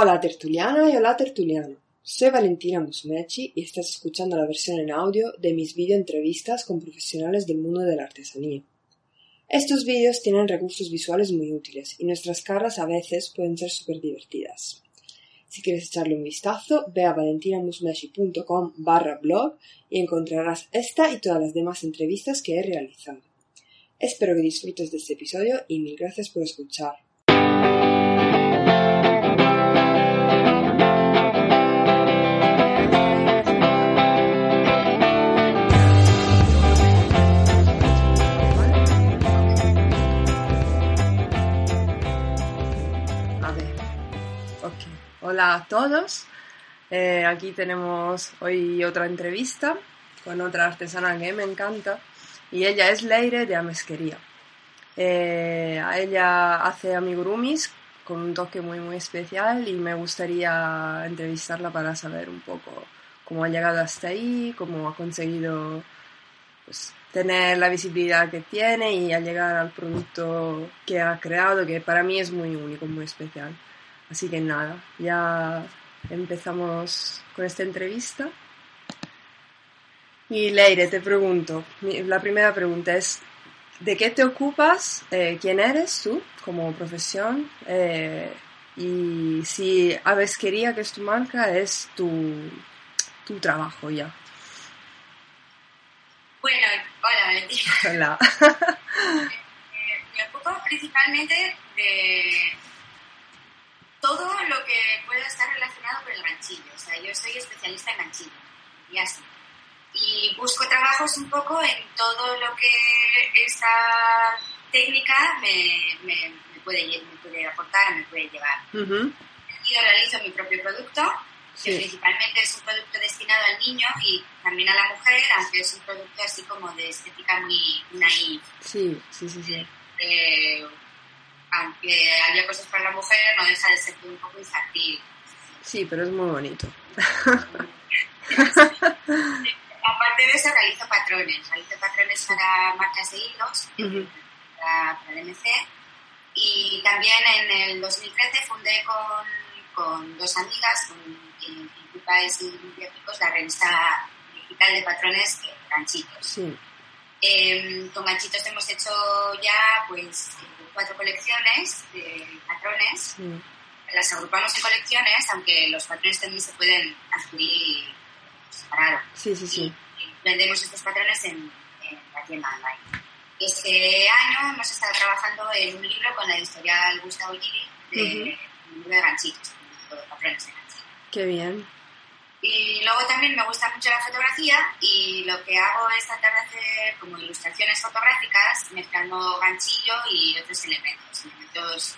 Hola tertuliana y hola tertuliano. Soy Valentina Musmechi y estás escuchando la versión en audio de mis video entrevistas con profesionales del mundo de la artesanía. Estos vídeos tienen recursos visuales muy útiles y nuestras caras a veces pueden ser súper divertidas. Si quieres echarle un vistazo, ve a valentinamusmechi.com barra blog y encontrarás esta y todas las demás entrevistas que he realizado. Espero que disfrutes de este episodio y mil gracias por escuchar. Hola a todos. Eh, aquí tenemos hoy otra entrevista con otra artesana que me encanta y ella es Leire de Amesquería. Eh, ella hace amigurumis con un toque muy muy especial y me gustaría entrevistarla para saber un poco cómo ha llegado hasta ahí, cómo ha conseguido pues, tener la visibilidad que tiene y llegar al producto que ha creado, que para mí es muy único, muy especial. Así que nada, ya empezamos con esta entrevista. Y Leire, te pregunto, la primera pregunta es, ¿de qué te ocupas? Eh, ¿Quién eres tú como profesión? Eh, y si Avesquería, que es tu marca, es tu, tu trabajo ya. Bueno, hola Valentina. Hola. Eh, me ocupo principalmente de todo lo que pueda estar relacionado con el ganchillo. O sea, yo soy especialista en ganchillo y así. Y busco trabajos un poco en todo lo que esta técnica me, me, me puede, me puede aportar, me puede llevar. Ujú, Yo realizo mi propio producto, que Sí. principalmente es un producto destinado al niño y también a la mujer, aunque es un producto así como de estética muy naif. Sí, sí, sí, sí. Eh, aunque haya cosas para la mujer, no deja de ser un poco infantil. Sí, pero es muy bonito. Aparte de eso, realizo patrones. Realizo patrones para marcas de hilos, Ujú. para, para el MC. Y también en el 2013 fundé con, con dos amigas, con Pipais y Picos, la revista digital de patrones eh, ganchitos. Sí. Eh, con ganchitos hemos hecho ya pues eh, cuatro colecciones de patrones. sí. Las agrupamos en colecciones, aunque los patrones también se pueden adquirir separados. Sí, sí, sí. Y vendemos estos patrones en, en la tienda online. Este año hemos estado trabajando en un libro con la editorial Gustavo Gili de, un libro de ganchitos, de patrones de ganchitos. Qué bien. Y luego también me gusta mucho la fotografía y lo que hago es tratar de hacer como ilustraciones fotográficas mezclando ganchillo y otros elementos, elementos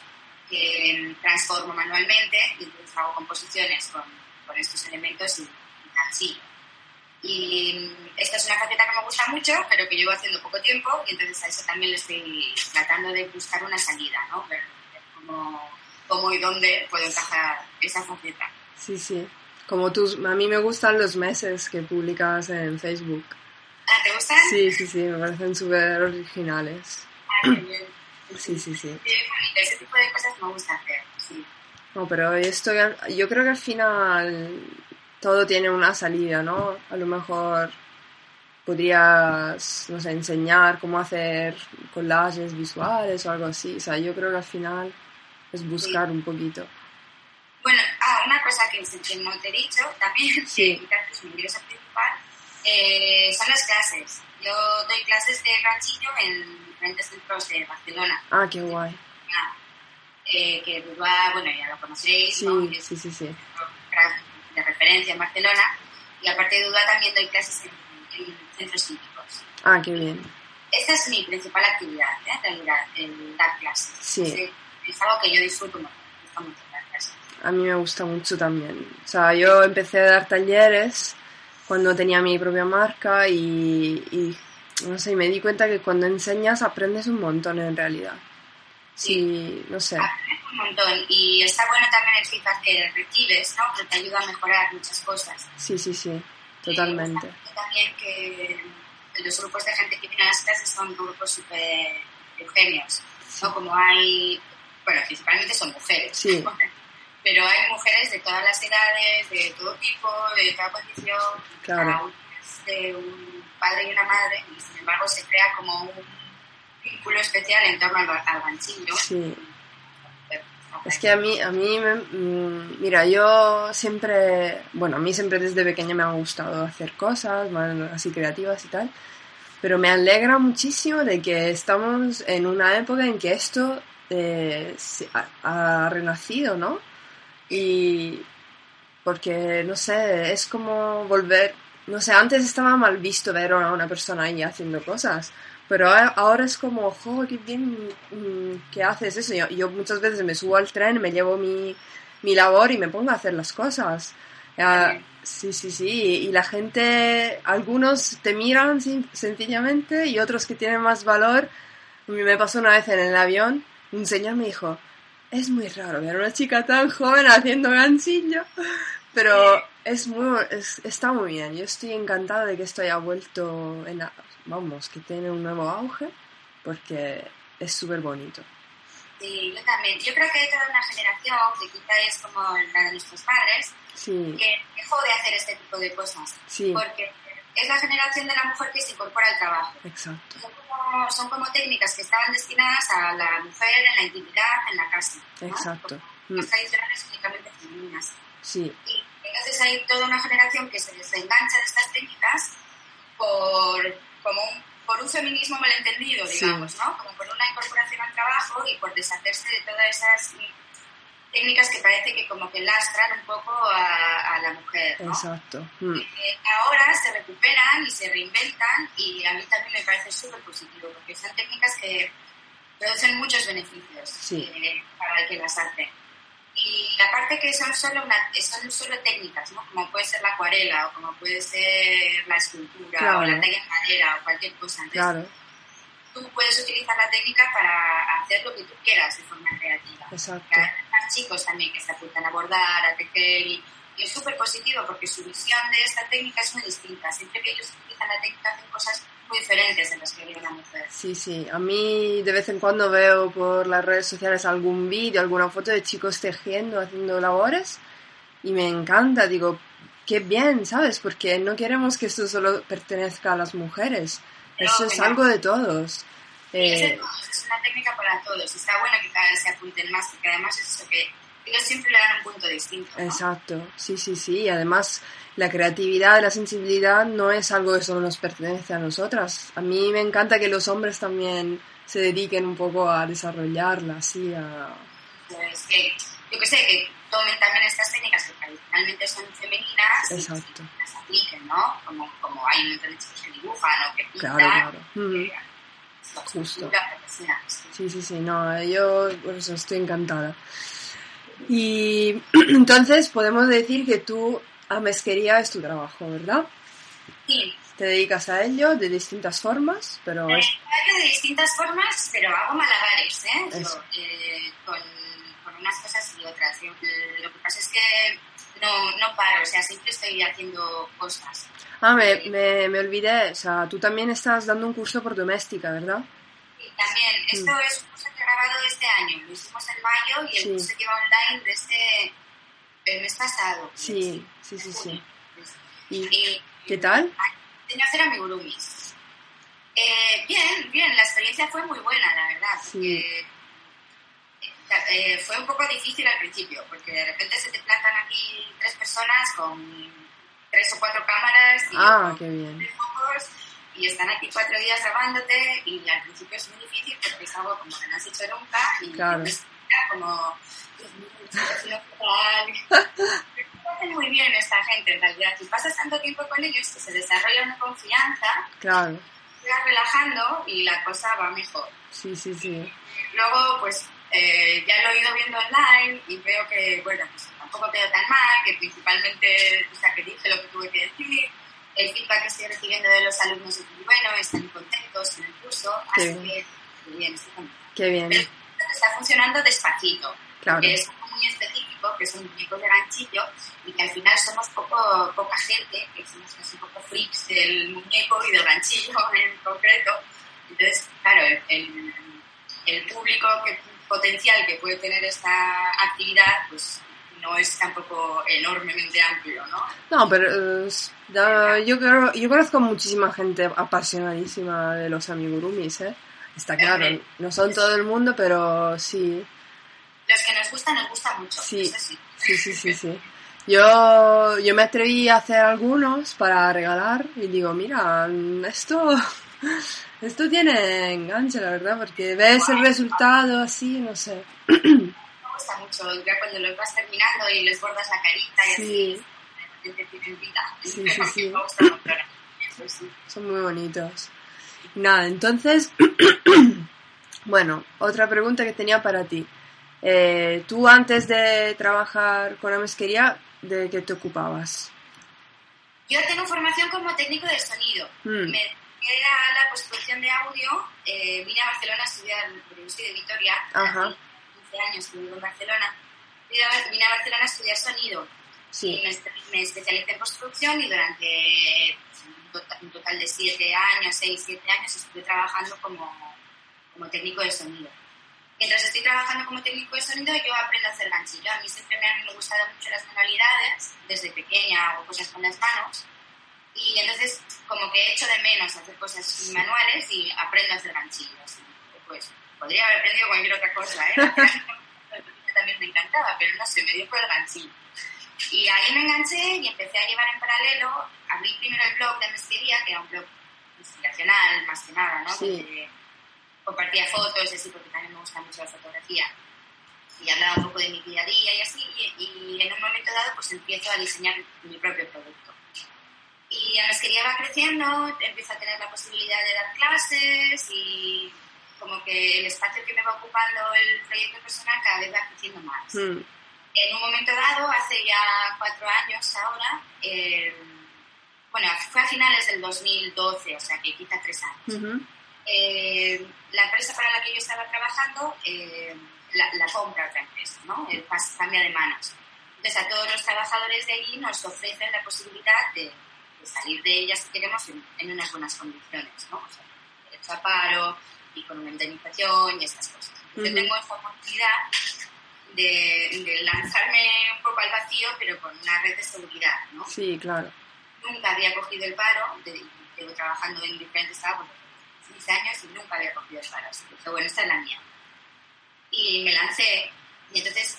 que transformo manualmente y entonces hago composiciones con, con estos elementos y, y ganchillo. Y esta es una faceta que me gusta mucho, pero que llevo haciendo poco tiempo y entonces a eso también le estoy tratando de buscar una salida, ¿no? Ver, ver cómo, cómo y dónde puedo encajar esa faceta. Sí, sí. Como tus... A mí me gustan los meses que publicas en Facebook. Ah, ¿Te gustan? Sí, sí, sí, me parecen súper originales. Ah, qué bien. Sí, sí, sí. Sí. Ese tipo de cosas me gusta hacer, sí. No, pero esto, yo creo que al final todo tiene una salida, ¿no? A lo mejor podrías, no sé, enseñar cómo hacer collages visuales o algo así. O sea, yo creo que al final es buscar un poquito. Bueno, ah, una cosa que, que no te he dicho también, Sí. que es mi ingreso principal, eh, son las clases. Yo doy clases de ganchillo en diferentes centros de Barcelona. Ah, qué guay. Ah, eh, que Duduá, bueno, ya lo conocéis, Sí, ¿no? Sí, sí, sí. de referencia en Barcelona. Y aparte de Duduá también doy clases en, en centros cívicos. Ah, qué bien. Esta es mi principal actividad, ¿eh? en realidad, el dar clases. Sí. Es, es algo que yo disfruto mucho, a mí me gusta mucho también. O sea, yo empecé a dar talleres cuando tenía mi propia marca y, y no sé, me di cuenta que cuando enseñas aprendes un montón en realidad. Sí, no sé. Aprendes un montón y está bueno también el feedback que recibes, ¿no? Que te ayuda a mejorar muchas cosas. Sí, sí, sí, totalmente. Y también que los grupos de gente que viene a las clases son grupos súper genios, ¿no? Como hay, bueno, principalmente son mujeres. Sí. Pero hay mujeres de todas las edades, de todo tipo, de toda condición. Claro. De un padre y una madre y sin embargo se crea como un vínculo especial en torno al, al ganchillo. Sí. Es que a mí, a mí me, mm, mira, yo siempre, bueno, a mí siempre desde pequeña me ha gustado hacer cosas, más así creativas y tal, pero me alegra muchísimo de que estamos en una época en que esto eh, ha, ha renacido, ¿no? Y porque, no sé, es como volver, no sé, antes estaba mal visto ver a una persona ahí haciendo cosas, pero ahora es como, jo, qué bien mm, que haces eso. Yo, muchas veces me subo al tren, me llevo mi, mi labor y me pongo a hacer las cosas. Ya, sí, sí, sí. Y la gente, algunos te miran sencillamente y otros que tienen más valor. Me pasó una vez en el avión, un señor me dijo, es muy raro ver a una chica tan joven haciendo ganchillo, pero es muy, es- está muy bien. Yo estoy encantada de que esto haya vuelto, en, a- vamos, que tiene un nuevo auge, porque es súper bonito. Sí, yo también. Yo creo que hay toda una generación que quizá es como la de nuestros padres, Sí, que dejó de hacer este tipo de cosas. sí, Porque es la generación de la mujer que se incorpora al trabajo. exacto, Son como, son como técnicas que estaban destinadas a la mujer en la intimidad, en la casa. ¿no? exacto. Mm, Las tradicionales únicamente femeninas. Sí, Y entonces hay toda una generación que se desengancha de estas técnicas por, como un, por un feminismo malentendido, Sí. digamos, ¿no? Como por una incorporación al trabajo y por deshacerse de todas esas técnicas que parece que como que lastran un poco a, a la mujer, ¿no? exacto. Mm, Y que ahora se recuperan y se reinventan y a mí también me parece súper positivo porque son técnicas que producen muchos beneficios Sí. eh, para el que las hace. Y aparte que son solo, una, son solo técnicas, ¿no? Como puede ser la acuarela o como puede ser la escultura Claro. o la talla en madera o cualquier cosa. Entonces, Claro, tú puedes utilizar la técnica para hacer lo que tú quieras de forma creativa. exacto. Más chicos también que se apuntan a bordar, a tejer y, y es súper positivo porque su visión de esta técnica es muy distinta. Siempre que ellos utilizan la técnica hacen cosas muy diferentes de las que haría una mujer. Sí, sí. A mí de vez en cuando veo por las redes sociales algún vídeo, alguna foto de chicos tejiendo, haciendo labores y me encanta. Digo, qué bien, ¿sabes? Porque no queremos que esto solo pertenezca a las mujeres. Eso es no. algo de todos. Eh, es una técnica para todos. Está bueno que cada vez se apunten más, porque además es eso que ellos siempre le dan un punto distinto. ¿no? Exacto, sí, sí, sí. Y además la creatividad, la sensibilidad no es algo que solo nos pertenece a nosotras. A mí me encanta que los hombres también se dediquen un poco a desarrollarla, así, a... Pues que, yo que sé, que tomen también estas técnicas que tradicionalmente son femeninas Exacto. y las apliquen, ¿no? Como, como hay un montón de chicos que dibujan o que pintan. Claro, claro. Eh, la Justo. sí. Sí, sí, no, yo por eso estoy encantada. Y entonces podemos decir que tú, amesquería es tu trabajo, ¿verdad? Sí, Te dedicas a ello de distintas formas, pero es... de distintas formas, pero hago malabares, ¿eh? Yo, eh, con, con unas cosas y otras. Yo, lo que pasa es que no, no paro, o sea, siempre estoy haciendo cosas. Ah, me, me, me olvidé, o sea, tú también estás dando un curso por doméstica, ¿verdad? Y también, esto es un curso que he grabado este año, lo hicimos en mayo y el Sí. curso lleva online desde el mes pasado. Sí, sí, sí, sí. ¿Y Y, qué tal? Enseño a hacer amigurumis. Eh, bien, bien, la experiencia fue muy buena, la verdad. Porque, eh, fue un poco difícil al principio, porque de repente se te plantan aquí tres personas con tres o cuatro cámaras y, Ah, con qué bien. tres focos, y están aquí cuatro días grabándote y al principio es muy difícil porque es algo como que no has hecho nunca y Claro. como hacen muy bien esta gente en realidad. Si pasas tanto tiempo con ellos que se desarrolla una confianza, Claro, te vas relajando y la cosa va mejor. sí, sí, sí. Luego, pues eh, ya lo he ido viendo online y veo que, bueno, pues tampoco quedó tan mal, que principalmente, o sea, que dije lo que tuve que decir. El feedback que estoy recibiendo de los alumnos es muy bueno, están contentos con el curso, así que bien, estoy contenta. Qué bien. Pero está funcionando despacito. Claro. Que es muy específico, que son muñecos de ganchillo, y que al final somos poco, poca gente, que somos casi un poco freaks del muñeco y del ganchillo en concreto. Entonces, claro, el, el, el público que, potencial que puede tener esta actividad, pues no es tampoco enormemente amplio, ¿no? No, pero eh, yo, creo, yo conozco muchísima gente apasionadísima de los amigurumis, ¿eh? Está claro, no son todo el mundo, pero sí. Los que nos gustan, nos gusta mucho. Sí, eso sí. sí, sí, sí, sí. Yo, yo me atreví a hacer algunos para regalar y digo, mira, esto, esto tiene enganche, la verdad, porque ves el resultado así, no sé. Me gusta mucho, ya cuando los vas terminando y les bordas la carita y Sí. así, repente tienen vida. Sí, sí, sí. Me gusta mucho. Son muy bonitos. Nada, entonces, bueno, otra pregunta que tenía para ti. Eh, tú antes de trabajar con la mesquería, ¿de qué te ocupabas? Yo tengo formación como técnico de sonido. Mm. Me dediqué a la postproducción de audio. eh, vine a Barcelona a estudiar, yo soy de Vitoria. Hace 15 años que vivo en Barcelona. Vine a, Barcelona a estudiar sonido. Sí. me, me especialicé en postproducción y durante pues, un total, un total de 7 años, 6, 7 años, estuve trabajando como, como técnico de sonido. Mientras estoy trabajando como técnico de sonido, yo aprendo a hacer ganchillo. A mí siempre me han gustado mucho las manualidades, desde pequeña hago cosas con las manos. Y entonces, como que he hecho de menos hacer cosas manuales y aprendo a hacer ganchillos. Pues podría haber aprendido cualquier otra cosa, ¿eh? También me encantaba, pero no sé, me dio por el ganchillo. Y ahí me enganché y empecé a llevar en paralelo, abrí primero el blog de Mesquería, que era un blog inspiracional, más que nada, ¿no? Sí. Compartía fotos y así, porque también me gusta mucho la fotografía. Y hablaba un poco de mi día a día y así, y, y en un momento dado pues empiezo a diseñar mi propio producto. Y la mesquería va creciendo, empiezo a tener la posibilidad de dar clases y como que el espacio que me va ocupando el proyecto personal cada vez va creciendo más. Mm. En un momento dado, hace ya cuatro años ahora, eh, bueno, fue a finales del 2012, o sea que quizá tres años. Eh, la empresa para la que yo estaba trabajando eh, la, la compra otra empresa, ¿no? Pas- cambia de manos. Entonces a todos los trabajadores de allí nos ofrecen la posibilidad de, salir de ellas si queremos en, en unas buenas condiciones, ¿no? O sea, derecho a paro y con una indemnización y estas cosas. Ujú. tengo esta oportunidad de, de lanzarme un poco al vacío, pero con una red de seguridad, ¿no? Sí, claro. nunca había cogido el paro, llevo trabajando en diferentes trabajos 15 años y nunca había cogido el paro, así que dije, bueno, esta es la mía. Y me lancé, y entonces,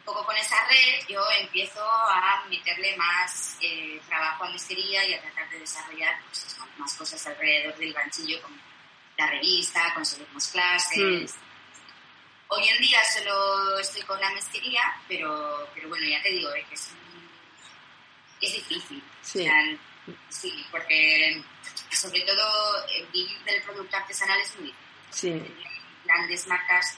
un poco con esa red, yo empiezo a meterle más eh, trabajo a mesquería y a tratar de desarrollar pues, eso, más cosas alrededor del ganchillo, como la revista, conseguir más clases. Hoy en día solo estoy con la mesquería, pero, pero bueno, ya te digo, eh, que es, es difícil. Sí. O sea, sí, porque sobre todo vivir del producto artesanal es muy difícil. Sí. Grandes marcas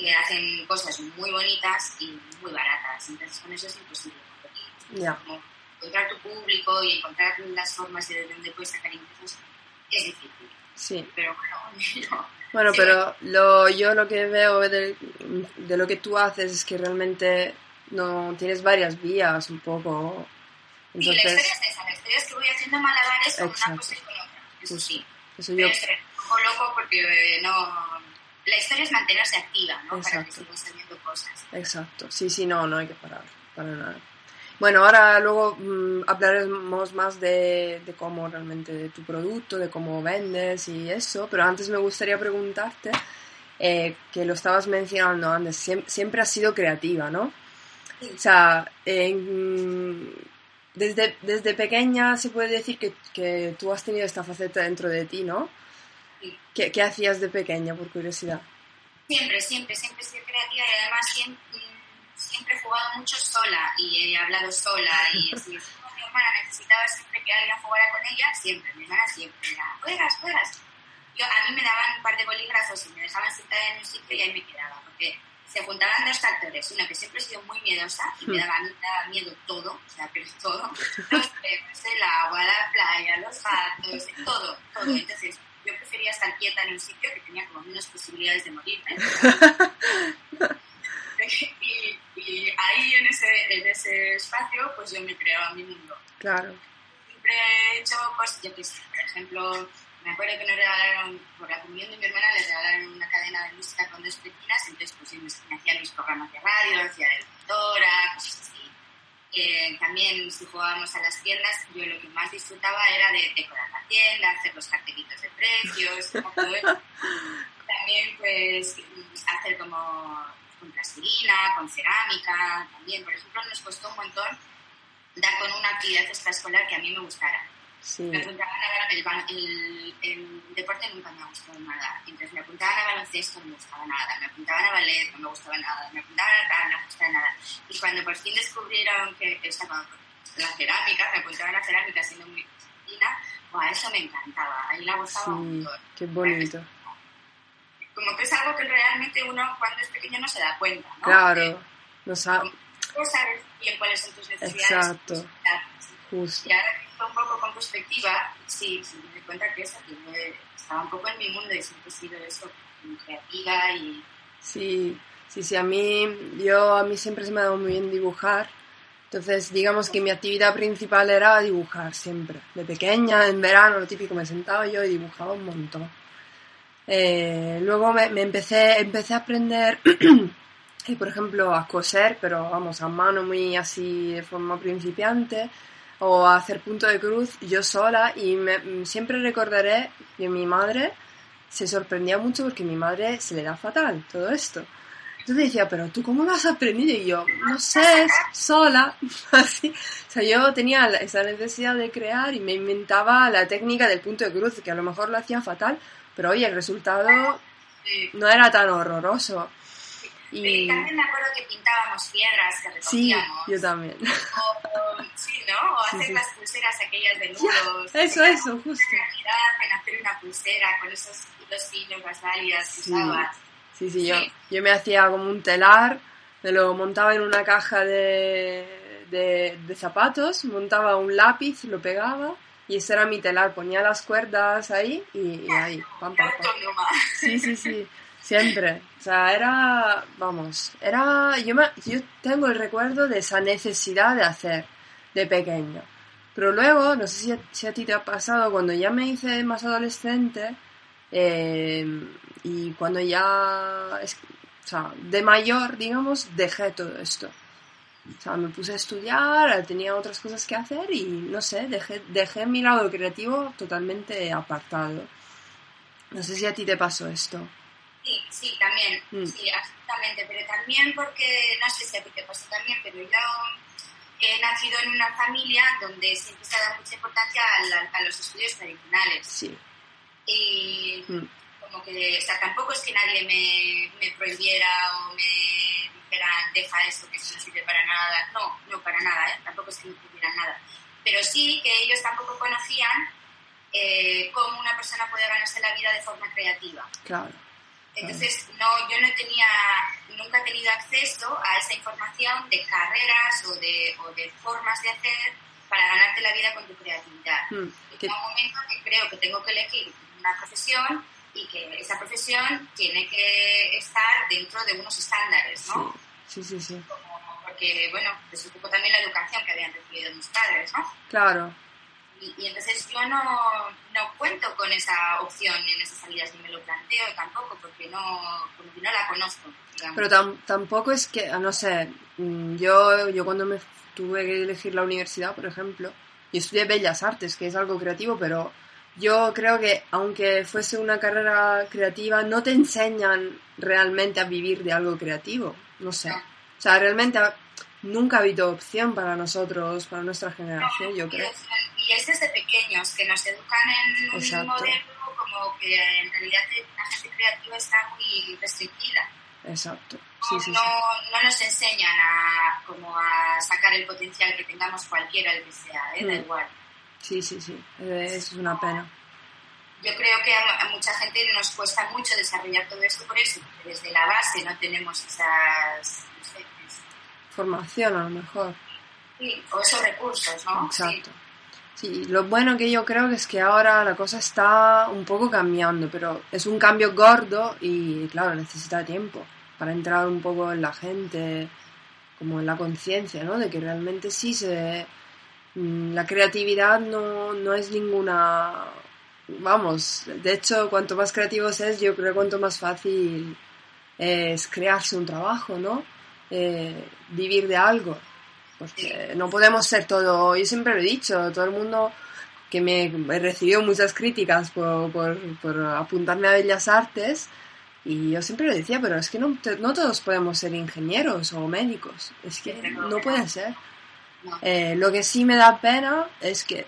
que hacen cosas muy bonitas y muy baratas, entonces con eso es imposible competir. Ya. Como encontrar tu público y encontrar las formas de dónde puedes sacar ingresos es difícil. Sí. Pero bueno, yo- Bueno, Sí. pero lo, yo lo que veo de, de lo que tú haces es que realmente no tienes varias vías un poco. Sí, la Entonces, historia es esa, la historia es que voy haciendo malabares con Exacto. una cosa y con otra, eso Pues, sí. eso yo, Pero estoy un poco loco porque eh, no... La historia es mantenerse activa, ¿no? Para que Exacto. sigan saliendo cosas. exacto. Sí, sí, no, no hay que parar, para nada. Bueno, ahora luego mm, hablaremos más de, de cómo realmente, de tu producto, de cómo vendes y eso, pero antes me gustaría preguntarte, eh, que lo estabas mencionando antes, siem- siempre has sido creativa, ¿no? Sí. O sea, desde, desde pequeña se puede decir que, que tú has tenido esta faceta dentro de ti, ¿no? Sí. ¿Qué, qué hacías de pequeña, por curiosidad? Siempre, siempre, siempre he sido creativa y además siempre, siempre he jugado mucho sola y he hablado sola y así. Como mi hermana necesitaba siempre que alguien jugara con ella, siempre, mi hermana siempre era, juegas, juegas. yo, a mí me daban un par de bolígrafos y me dejaban sentada en un sitio y ahí me quedaba, porque se juntaban dos factores. Uno, que siempre he sido muy miedosa y me, daba, me daba miedo todo, o sea, pero todo. Los perros, el agua, la playa, los gatos, todo, todo. Entonces, yo prefería estar quieta en un sitio que tenía como menos posibilidades de morirme. y, y, ahí en ese, en ese espacio, pues yo me creaba mi mundo. Claro. Siempre he hecho cosas, yo que sé, por ejemplo, me acuerdo que nos regalaron, por la comunión de mi hermana, le regalaron una cadena de música con dos platinas, entonces pues yo me, hacía mis programas de radio, hacía de doctora, cosas así. Eh, también si jugábamos a las tiendas, yo lo que más disfrutaba era de decorar la tienda, hacer los cartelitos de precios, también pues hacer como con plastilina, con cerámica, también, por ejemplo, nos costó un montón dar con una actividad extraescolar que a mí me gustara. Sí. Me apuntaban a el, el, el, deporte nunca me ha gustado nada. Entonces me apuntaban a baloncesto no me gustaba nada, me apuntaban a ballet no me gustaba nada, me apuntaban a tal no me gustaba nada. Y cuando por fin descubrieron que estaba la cerámica, me apuntaban a cerámica siendo muy disciplina, a eso me encantaba, ahí la gustaba sí, un montón. Qué bonito. Como que es algo que realmente uno cuando es pequeño no se da cuenta, ¿no? Claro, no sabe. No sabes bien cuáles son tus necesidades. Exacto. Justo. Y ahora que un poco con perspectiva, sí, sí, me doy cuenta que eso, que estaba un poco en mi mundo y siempre he sido eso, creativa y... Sí, sí, sí, a mí, yo, a mí siempre se me ha dado muy bien dibujar. Entonces, digamos que mi actividad principal era dibujar siempre. De pequeña, en verano, lo típico, me sentaba yo y dibujaba un montón. Eh, luego me, me, empecé, empecé a aprender, eh, por ejemplo, a coser, pero vamos, a mano muy así de forma principiante o a hacer punto de cruz yo sola y me, siempre recordaré que mi madre se sorprendía mucho porque mi madre se le da fatal todo esto. Entonces decía, pero tú cómo lo has aprendido? Y yo, no sé, sola, así. O sea, yo tenía esa necesidad de crear y me inventaba la técnica del punto de cruz, que a lo mejor lo hacía fatal, pero oye, el resultado no era tan horroroso. Y también me acuerdo que pintábamos piedras que recogíamos. Sí, yo también. O, sí, ¿no? O hacer sí, sí. las pulseras aquellas de nudos. Ya, eso, eso, justo. En hacer una pulsera con esos hilos finos, las alias que sí. usabas. Sí, sí, yo, yo me hacía como un telar, me lo montaba en una caja de, de, de zapatos, montaba un lápiz, lo pegaba y ese era mi telar, ponía las cuerdas ahí y, y ahí, pam, pam, pam. Sí, sí, sí. Siempre. O sea, era, vamos, era, yo, me, yo tengo el recuerdo de esa necesidad de hacer de pequeño. Pero luego, no sé si a, si a ti te ha pasado, cuando ya me hice más adolescente eh, y cuando ya, o sea, de mayor, digamos, dejé todo esto. O sea, me puse a estudiar, tenía otras cosas que hacer y, no sé, dejé, dejé mi lado creativo totalmente apartado. No sé si a ti te pasó esto. Sí, sí, también, mm. sí, absolutamente, pero también porque, no sé si a ti te pasó también, pero yo he nacido en una familia donde siempre se ha dado mucha importancia a, la, a los estudios tradicionales. Sí. Y mm. como que, o sea, tampoco es que nadie me, me prohibiera o me dijera, deja eso, que eso no sirve para nada. No, no para nada, ¿eh? tampoco es que me prohibieran nada. Pero sí que ellos tampoco conocían eh, cómo una persona puede ganarse la vida de forma creativa. Claro. Entonces, no, yo no tenía, nunca he tenido acceso a esa información de carreras o de, o de formas de hacer para ganarte la vida con tu creatividad. Mm, y en un momento que creo que tengo que elegir una profesión y que esa profesión tiene que estar dentro de unos estándares, ¿no? Sí, sí, sí. sí. Como, porque, bueno, es un poco también la educación que habían recibido mis padres, ¿no? Claro. Y, y, entonces yo no, no, cuento con esa opción en esas salidas, ni me lo planteo tampoco, porque no, como que no la conozco. Digamos. Pero tam, tampoco es que, no sé, yo, yo cuando me tuve que elegir la universidad, por ejemplo, yo estudié Bellas Artes, que es algo creativo, pero yo creo que aunque fuese una carrera creativa, no te enseñan realmente a vivir de algo creativo, no sé. O sea, realmente nunca ha habido opción para nosotros, para nuestra generación, yo creo. Y es desde pequeños, que nos educan en un Exacto. modelo como que en realidad la gente creativa está muy restringida. Exacto. Sí, no, sí. no, nos enseñan a, como a sacar el potencial que tengamos cualquiera el que sea, ¿eh? Mm. da igual. Sí, sí, sí, es una pena. yo creo que a, mucha gente nos cuesta mucho desarrollar todo esto por eso, porque desde la base no tenemos esas formación a lo mejor. Sí, o esos recursos, ¿no? Exacto. Sí. lo bueno que yo creo que es que ahora la cosa está un poco cambiando, pero es un cambio gordo y claro, necesita tiempo para entrar un poco en la gente, como en la conciencia, ¿no? De que realmente sí se... Mm, la creatividad no, no es ninguna vamos, de hecho, cuanto más creativos es, yo creo cuanto más fácil es crearse un trabajo, ¿no? Eh, vivir de algo. Porque no podemos ser todo, yo siempre lo he dicho, todo el mundo que me he recibido muchas críticas por, por, apuntarme a Bellas Artes y yo siempre lo decía, pero es que no, no todos podemos ser ingenieros o médicos, es que no puede ser. Eh, lo que sí me da pena es que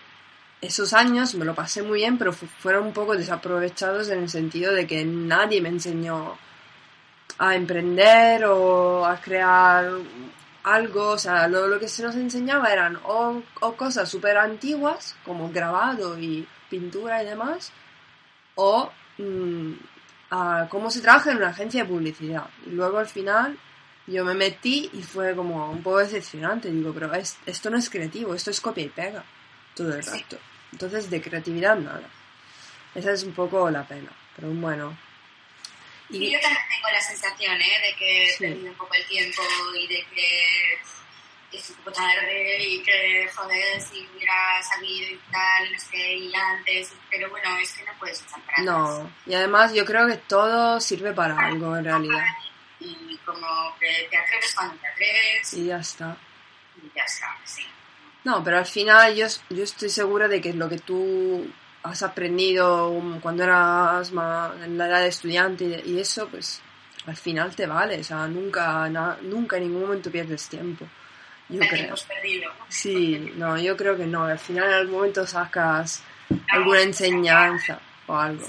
esos años me lo pasé muy bien, pero fueron un poco desaprovechados en el sentido de que nadie me enseñó a emprender o a crear algo, o sea, lo, que se nos enseñaba eran o, cosas súper antiguas, como grabado y pintura y demás, o mm, a cómo se trabaja en una agencia de publicidad. Y luego al final yo me metí y fue como un poco decepcionante, digo, pero esto no es creativo, esto es copia y pega todo el rato. Entonces, de creatividad, nada. Esa es un poco la pena, pero bueno. Y yo también tengo la sensación, ¿eh? De que he perdido un poco el tiempo y de que es un poco tarde y que, joder, si hubiera sabido y tal, no sé, y antes, pero bueno, es que no puedes echar para No, y además yo creo que todo sirve para algo en realidad. Y como que te atreves cuando te atreves. Y ya está. Y ya está, sí. No, pero al final yo, yo estoy segura de que lo que tú has aprendido cuando eras más en la edad de estudiante y eso, pues al final te vale. O sea, nunca, nunca en ningún momento pierdes tiempo. Yo creo. perdido. Sí, no, yo creo que no. Al final en algún momento sacas alguna enseñanza o algo.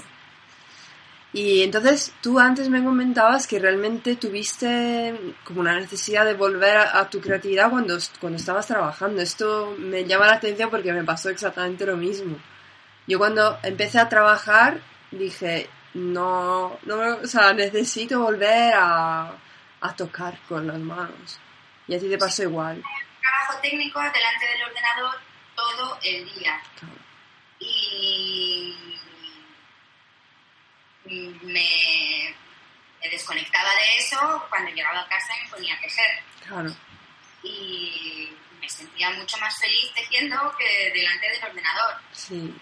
Y entonces tú antes me comentabas que realmente tuviste como una necesidad de volver a, tu creatividad cuando, cuando estabas trabajando. Esto me llama la atención porque me pasó exactamente lo mismo. Yo cuando empecé a trabajar dije, no, no, o sea, necesito volver a, a tocar con las manos. Y a ti te pasó igual. Trabajo técnico delante del ordenador todo el día. Y me, desconectaba de eso, cuando llegaba a casa me ponía a tejer. Claro. Y me sentía mucho más feliz tejiendo que delante del ordenador. Sí.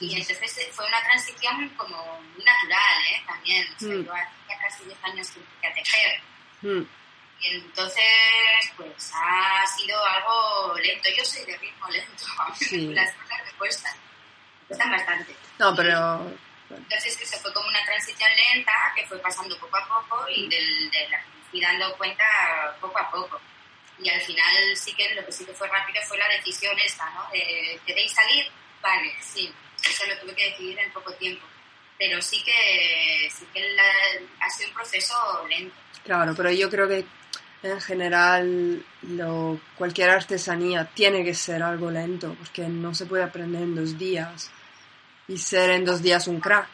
Y entonces eh, fue una transición como muy natural, ¿eh? También. O sea, mm. Yo hacía casi 10 años que empecé a tejer. Mm. Y entonces, pues ha sido algo lento. Yo soy de ritmo lento. Sí. Las cosas me cuestan. Me cuestan bastante. No, pero entonces que se fue como una transición lenta que fue pasando poco a poco y del, de la fui dando cuenta poco a poco. Y al final sí que lo que sí que fue rápido fue la decisión esta, ¿no? De, ¿queréis salir? Vale, sí. Eso lo tuve que decidir en poco tiempo. Pero sí que, sí que ha sido un proceso lento. Claro, pero yo creo que en general lo, cualquier artesanía tiene que ser algo lento porque no se puede aprender en dos días y ser en dos días un crack.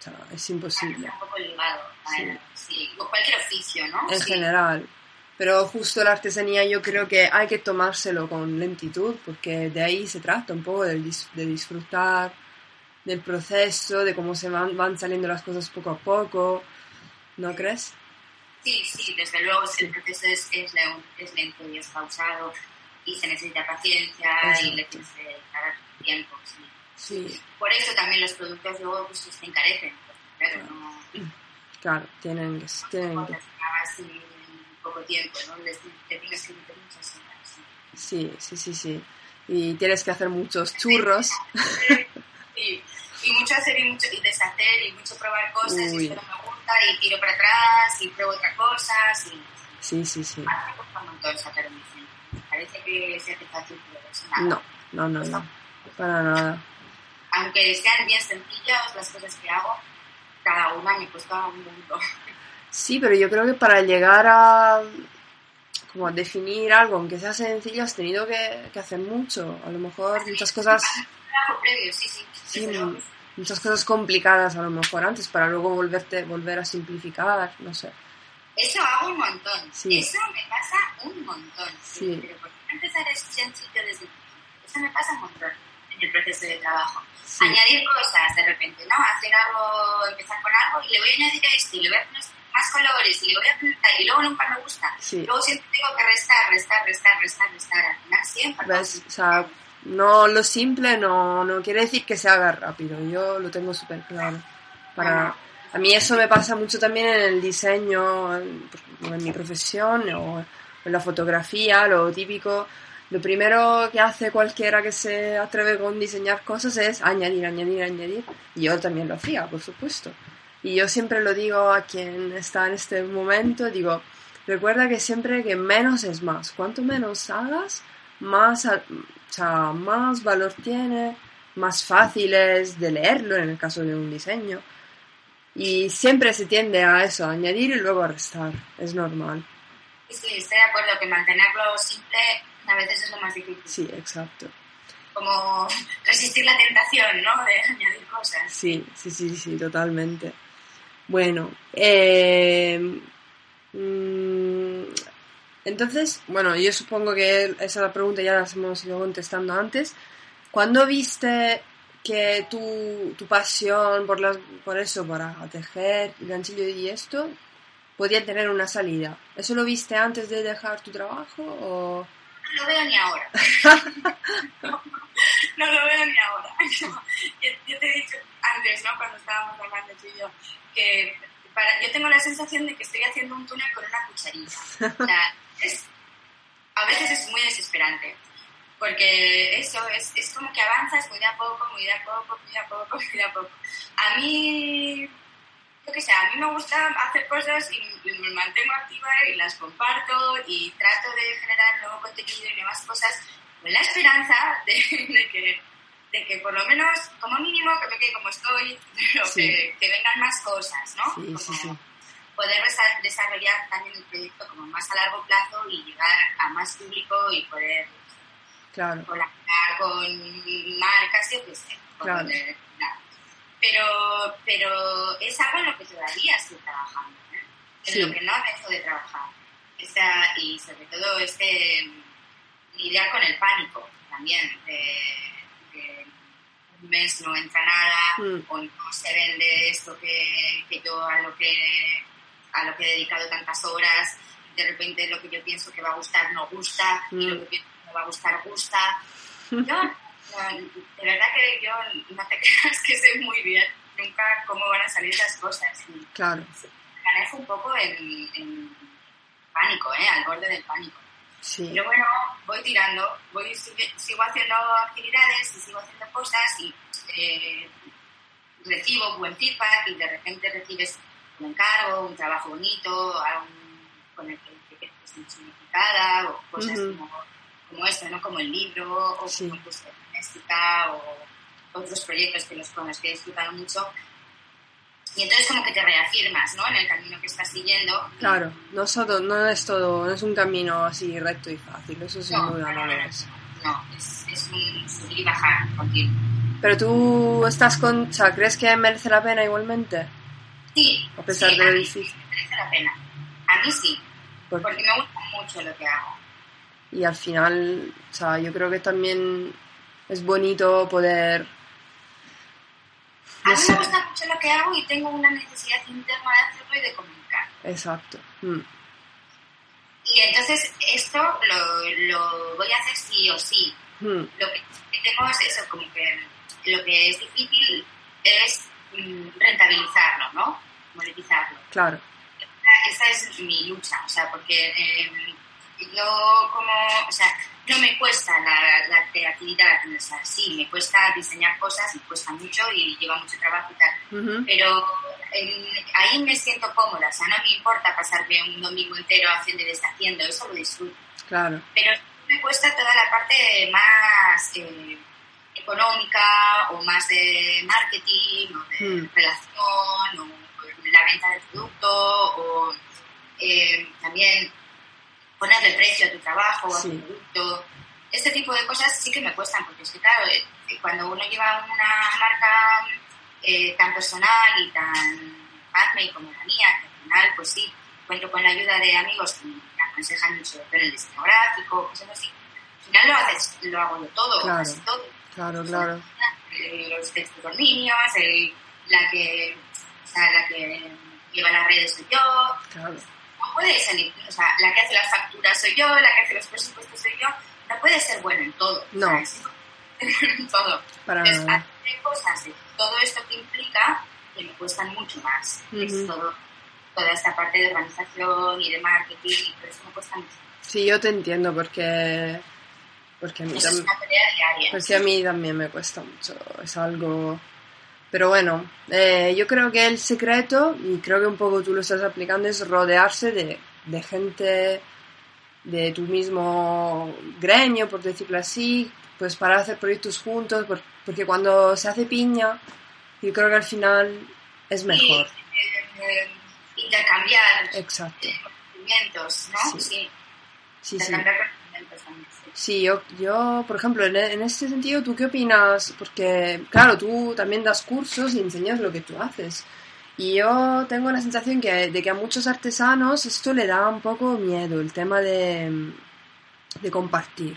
O sea, es imposible. Un poco ligado, sí. O cualquier oficio, ¿no? En general. Pero justo la artesanía yo creo que hay que tomárselo con lentitud, porque de ahí se trata un poco de, de disfrutar del proceso, de cómo se van, van, saliendo las cosas poco a poco. ¿No crees? Sí, sí, desde luego el proceso es, es, lento y es pausado y se necesita paciencia y le tienes que dar tiempo. Sí. Sí. Por eso también los productos luego pues, se encarecen. Claro, no... claro tienen que... Tienen que... Así poco tiempo, ¿no? Les, te tienes que meter muchas horas. Sí, sí, sí, sí. Y tienes que hacer muchos churros. Sí, y mucho hacer y mucho y deshacer y mucho probar cosas y esto no me gusta y tiro para atrás y pruebo otra cosa. Y... Sí, sí, sí. A me gusta un montón sacar un Parece que se hace fácil, pero nada. No, no, no, no. Para nada aunque sean bien sencillas las cosas que hago, cada una me cuesta un mundo. Sí, pero yo creo que para llegar a como definir algo, aunque sea sencillo, has tenido que, hacer mucho. A lo mejor muchas cosas... Trabajo previo, sí, sí. sí muchas cosas complicadas a lo mejor antes para luego volverte, volver a simplificar, no sé. Eso hago un montón. Sí. Eso me pasa un montón. Sí. Pero ¿por qué no empezar es sencillo desde el principio? Eso me pasa un montón en el proceso de trabajo. Sí. Añadir cosas de repente, ¿no? Hacer algo, empezar con algo y le voy a añadir esto y le voy a poner más colores y le voy a poner y luego nunca me gusta. Luego siempre tengo que restar, restar, restar, restar, restar. Al final siempre. ¿Ves? O sea, no lo simple no, no quiere decir que se haga rápido. Yo lo tengo súper claro. Para, a mí eso me pasa mucho también en el diseño, ejemplo, en mi profesión o en la fotografía, lo típico. Lo primero que hace cualquiera que se atreve con diseñar cosas es añadir, añadir, añadir. Y yo también lo hacía, por supuesto. Y yo siempre lo digo a quien está en este momento, digo, recuerda que siempre que menos es más. Cuanto menos hagas, más, o sea, más valor tiene, más fácil es de leerlo en el caso de un diseño. Y siempre se tiende a eso, a añadir y luego a restar. Es normal. Sí, estoy de acuerdo que mantenerlo simple a veces es lo más difícil. Sí, exacto. Como resistir la tentación, ¿no? De añadir cosas. Sí, sí, sí, sí, totalmente. Bueno, eh, mm, entonces, bueno, yo supongo que esa la pregunta ya la hemos ido contestando antes. ¿Cuándo viste que tu, tu pasión por, las, por eso, para tejer, ganchillo y esto, podía tener una salida? ¿Eso lo viste antes de dejar tu trabajo o...? No lo veo ni ahora. no, no lo veo ni ahora. No. Yo, yo te he dicho antes, ¿no? Cuando estábamos hablando tú y yo, que para, yo tengo la sensación de que estoy haciendo un túnel con una cucharilla. O sea, es- a veces es muy desesperante. Porque eso es, es como que avanzas muy de a poco, muy de a poco, muy de a poco, muy de a poco. A mí, yo qué sé, a mí me gusta hacer cosas y, y me mantengo activa y las comparto y trato de generar nuevo contenido y nuevas cosas con la esperanza de, de que, de que por lo menos, como mínimo, que me quede como estoy, pero Sí. que, que vengan más cosas, ¿no? Sí, sí, Como sí. Poder desa- desarrollar también el proyecto como más a largo plazo y llegar a más público y poder Claro, colaborar con marcas, yo qué sé. Claro. Pero, pero es algo en lo que todavía estoy trabajando, ¿eh? en Sí. lo que no dejo de trabajar. Esta, y sobre todo este lidiar con el pánico también, de, de un mes no entra nada Mm. o no se vende esto que, que yo a lo que a lo que he dedicado tantas horas, de repente lo que yo pienso que va a gustar no gusta, y Mm. lo que pienso que no va a gustar gusta. Yo, de verdad que yo no te creas que sé muy bien nunca cómo van a salir las cosas. Y claro. manejo un poco en, en pánico, ¿eh? al borde del pánico. Sí, Pero bueno, voy tirando, voy, sigo haciendo actividades y sigo haciendo cosas y eh, recibo buen feedback y de repente recibes un encargo, un trabajo bonito, algo con el que te sientes significada o cosas Ujú. como, como esto, ¿no? Como el libro o Sí. como pues, doméstica o otros proyectos que los, con los que he disfrutado mucho. Y entonces como que te reafirmas, ¿no? En el camino que estás siguiendo. Claro, no, solo, no es todo, no es un camino así recto y fácil, eso sin duda no lo es. No, es, es un subir y bajar continuo. Pero tú estás con, o sea, ¿crees que merece la pena igualmente? Sí. A pesar sí, de lo difícil. sí merece la pena. A mí sí, Porque- porque me gusta mucho lo que hago. y al final, o sea, yo creo que también es bonito poder, A mí sé, me gusta mucho lo que hago y tengo una necesidad interna de hacerlo y de comunicar. exacto. Mm, Y entonces esto lo, lo voy a hacer sí o sí. mm, Lo que tengo es eso, como que lo que es difícil es rentabilizarlo, ¿no? Monetizarlo. claro, esa es mi lucha, o sea, porque eh, yo como, o sea, no me cuesta la, la creatividad, o sea, sí, me cuesta diseñar cosas, me cuesta mucho y lleva mucho trabajo y tal, ujú, pero eh, ahí me siento cómoda, o sea, no me importa pasarme un domingo entero haciendo y deshaciendo, eso lo disfruto, claro, pero me cuesta toda la parte más eh, económica o más de marketing o de Mm. relación o la venta del producto o eh, también ponerle precio a tu trabajo, a Sí. tu producto. Este tipo de cosas sí que me cuestan porque es que claro, eh, cuando uno lleva una marca eh, tan personal y tan handmade como la mía, que al final, pues sí, cuento con la ayuda de amigos que me aconsejan mucho en el diseño gráfico, cosas así. Al final lo, haces, lo hago yo todo, Claro. casi todo. Claro, claro. Los textos los niños, el- la que o sea, la que lleva las redes soy yo, Claro. no puede salir, o sea, la que hace las facturas soy yo, la que hace los presupuestos soy yo, no puede ser bueno en todo. No. Es en todo. Para Entonces, nada. hacer cosas de todo esto que implica que me cuestan mucho más. Es Ujú. todo, toda esta parte de organización y de marketing, y por eso me cuesta mucho. Sí, yo te entiendo porque, porque a mí también... Pues sí, a mí también me cuesta mucho, es algo... Pero bueno, eh, yo creo que el secreto, y creo que un poco tú lo estás aplicando, es rodearse de, de gente de tu mismo gremio, por decirlo así, pues para hacer proyectos juntos, por- porque cuando se hace piña, yo creo que al final es mejor. Y, eh, intercambiar Exacto. conocimientos, ¿no? Sí. Sí, Sí, sí. intercambiar sí. Yo, yo, por ejemplo, en, en este sentido, ¿tú qué opinas? Porque, claro, tú también das cursos y enseñas lo que tú haces. Y yo tengo la sensación que, de que a muchos artesanos esto le da un poco miedo, el tema de, de compartir.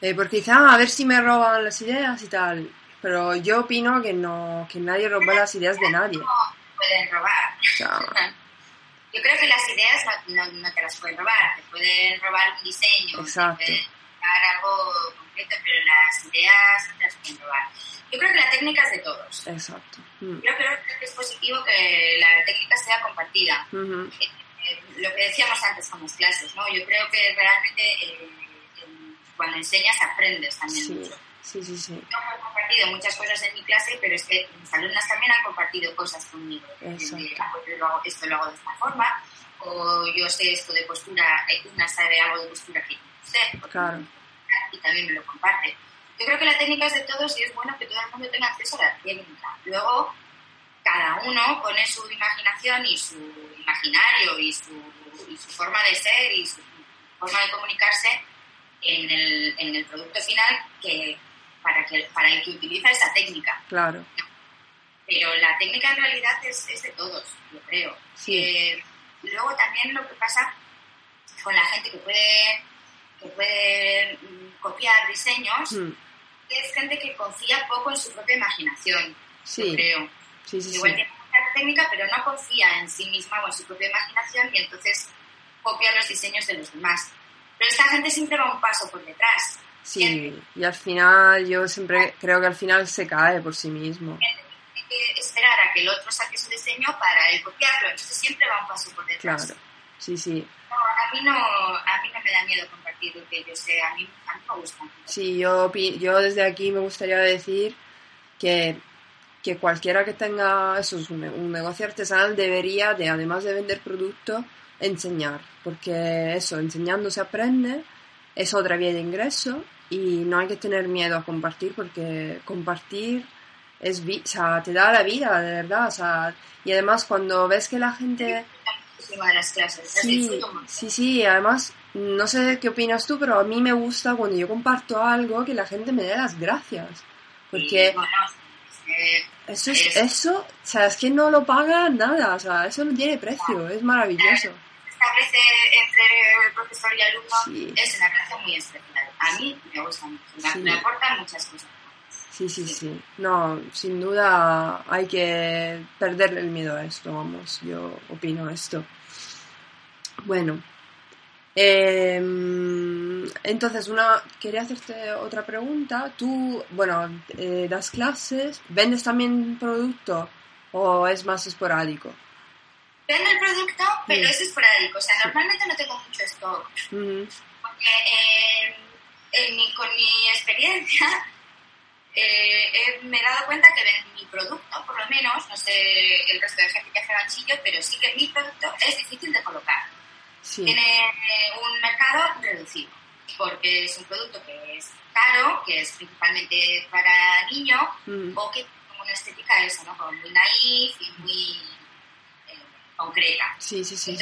Eh, porque dicen, ah, a ver si me roban las ideas y tal. Pero yo opino que no, que nadie roba las ideas de nadie. Pueden robar. O sea, Yo creo que las ideas no, no, no te las pueden robar, te pueden robar un diseño, Exacto. te pueden robar algo concreto, pero las ideas no te las pueden robar. Yo creo que la técnica es de todos. exacto. Mm. Yo creo que es positivo que la técnica sea compartida. Ujú. Eh, lo que decíamos antes con las clases, ¿no? Yo creo que realmente eh, eh, cuando enseñas aprendes también Sí, mucho. Sí, sí, sí. Yo he compartido muchas cosas en mi clase, pero es que mis alumnas también han compartido cosas conmigo. Exacto. De, ah, pues lo hago- esto lo hago de esta forma, o yo sé esto de postura, eh, una sabe algo de postura que yo no sé, Claro. y también me lo comparte. Yo creo que la técnica es de todos y es bueno que todo el mundo tenga acceso a la técnica. Luego, cada uno pone su imaginación y su imaginario y su, y su forma de ser y su forma de comunicarse en el, en el producto final que para, que, para el que utiliza esa técnica. Claro. Pero la técnica en realidad es, es de todos, yo creo. Sí. Eh, luego también lo que pasa con la gente que puede, que puede mm, copiar diseños Mm. es gente que confía poco en su propia imaginación, yo Sí, creo. sí, sí, Igual tiene mucha técnica, pero no confía en sí misma o en su propia imaginación y entonces copia los diseños de los demás. Pero esta gente siempre va un paso por detrás. Sí, y al final yo siempre creo que al final se cae por sí mismo. Tiene que esperar a que el otro saque su diseño para él copiarlo. Entonces siempre va un paso por detrás. Claro, sí, sí. No, a, mí no, a mí no me da miedo compartir lo que yo sé. A mí, a mí me gusta. Sí, yo, yo desde aquí me gustaría decir que, que cualquiera que tenga eso, es un, ne- un negocio artesanal debería, de, además de vender producto, enseñar. Porque eso, enseñando se aprende, es otra vía de ingreso y no hay que tener miedo a compartir porque compartir es vi- o sea, te da la vida, de verdad. O sea, y además cuando ves que la gente... Muchísimo de las clases. las Sí, sí, sí, además, no sé qué opinas tú, pero a mí me gusta cuando yo comparto algo que la gente me dé las gracias. Porque bueno, eso es, es- eso, o sea, es que no lo paga nada, o sea, eso no tiene precio, es maravilloso. Establece entre el profesor y alumno Sí. es una relación muy especial. A mí me gusta mucho, me, Sí. me aporta muchas cosas. Sí, sí, sí. No, sin duda hay que perderle el miedo a esto, vamos, yo opino esto. Bueno, em, entonces una quería hacerte otra pregunta. Tú, bueno, eh, das clases, ¿vendes también producto o es más esporádico? Vendo el producto, pero Sí. es esporádico. O sea, normalmente no tengo mucho stock. Ujú, Porque eh, en mi- con mi experiencia eh, he- me he dado cuenta que ven- mi producto, por lo menos, no sé el resto de gente que hace ganchillo, pero sí que mi producto es difícil de colocar. Sí, Tiene eh, un mercado reducido, porque es un producto que es caro, que es principalmente para niños, ujú, o que tiene una estética eso, ¿no? Como muy naif y muy eh, concreta. sí, sí, sí,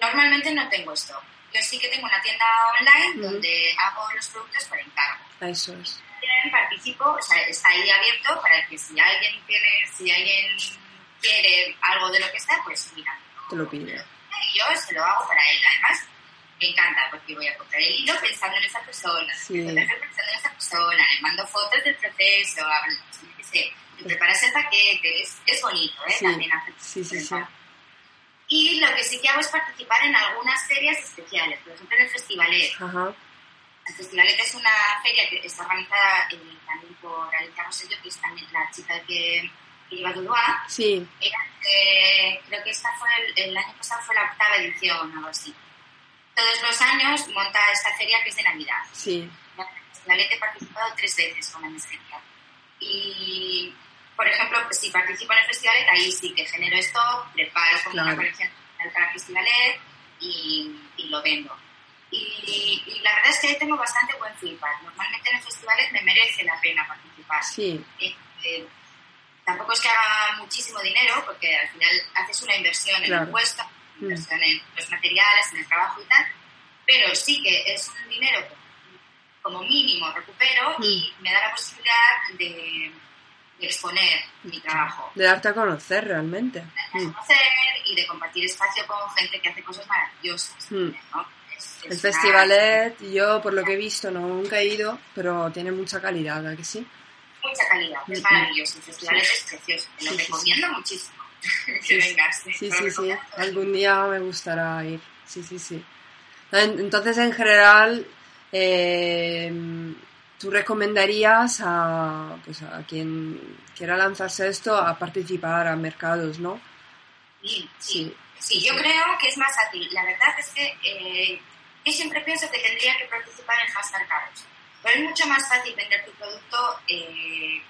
normalmente no tengo esto. Yo sí que tengo una tienda online donde hago los productos por encargo. Eso es. Participo, o sea, está ahí abierto para que si alguien tiene, si alguien quiere algo de lo que está, pues mira. Te lo pide. Y yo se lo hago para él. Además, me encanta porque voy a comprar el hilo pensando en esa persona, Sí. pensando en esa persona, le mando fotos del proceso, hablo, sé, preparas el paquete, es, es bonito, ¿eh? Sí. También hacer Sí, sí, sí. Y lo que sí que hago es participar en algunas ferias especiales, por ejemplo en el Festivalet. Ajá. El Festivalet es una feria que está organizada eh, también por Alicia Rosselló, que es también la chica que, que lleva Dudois. Sí, Ella, eh, creo que esta fue el, el año pasado fue la octava edición o algo así. Todos los años monta esta feria que es de Navidad. sí. La he participado tres veces con la mezquita. Y, por ejemplo, pues, si participo en el Festivalet, ahí sí que genero stock, preparo como Claro. una colección para el Festivalet y, y lo vendo. Y, y la verdad es que ahí tengo bastante buen feedback. Normalmente en el Festivalet me merece la pena participar. Sí, Eh, eh, tampoco es que haga muchísimo dinero, porque al final haces una inversión en Claro. el puesto, Mm. inversión en los materiales, en el trabajo y tal, pero sí que es un dinero que como mínimo recupero y Mm. me da la posibilidad de exponer mi trabajo, de darte a conocer realmente. de Mm. conocer y de compartir espacio con gente que hace cosas maravillosas. Mm. ¿no? Es- es El Festivalet, yo por lo que he visto, no, nunca he ido, pero tiene mucha calidad, ¿a que sí? mucha calidad, es Mm, maravilloso. El festival es precioso, te lo Sí, sí, sí. recomiendo muchísimo. que Sí, sí. vengas. Sí, sí, sí. Algún día me gustará ir. Sí, sí, sí. En- Entonces, en general, eh, tú recomendarías a, pues, a quien quiera lanzarse esto a participar a mercados, ¿no? Sí, sí. Sí. Sí, yo creo que es más fácil. La verdad es que eh, yo siempre pienso que tendría que participar en más mercados. Pero es mucho más fácil vender tu producto eh,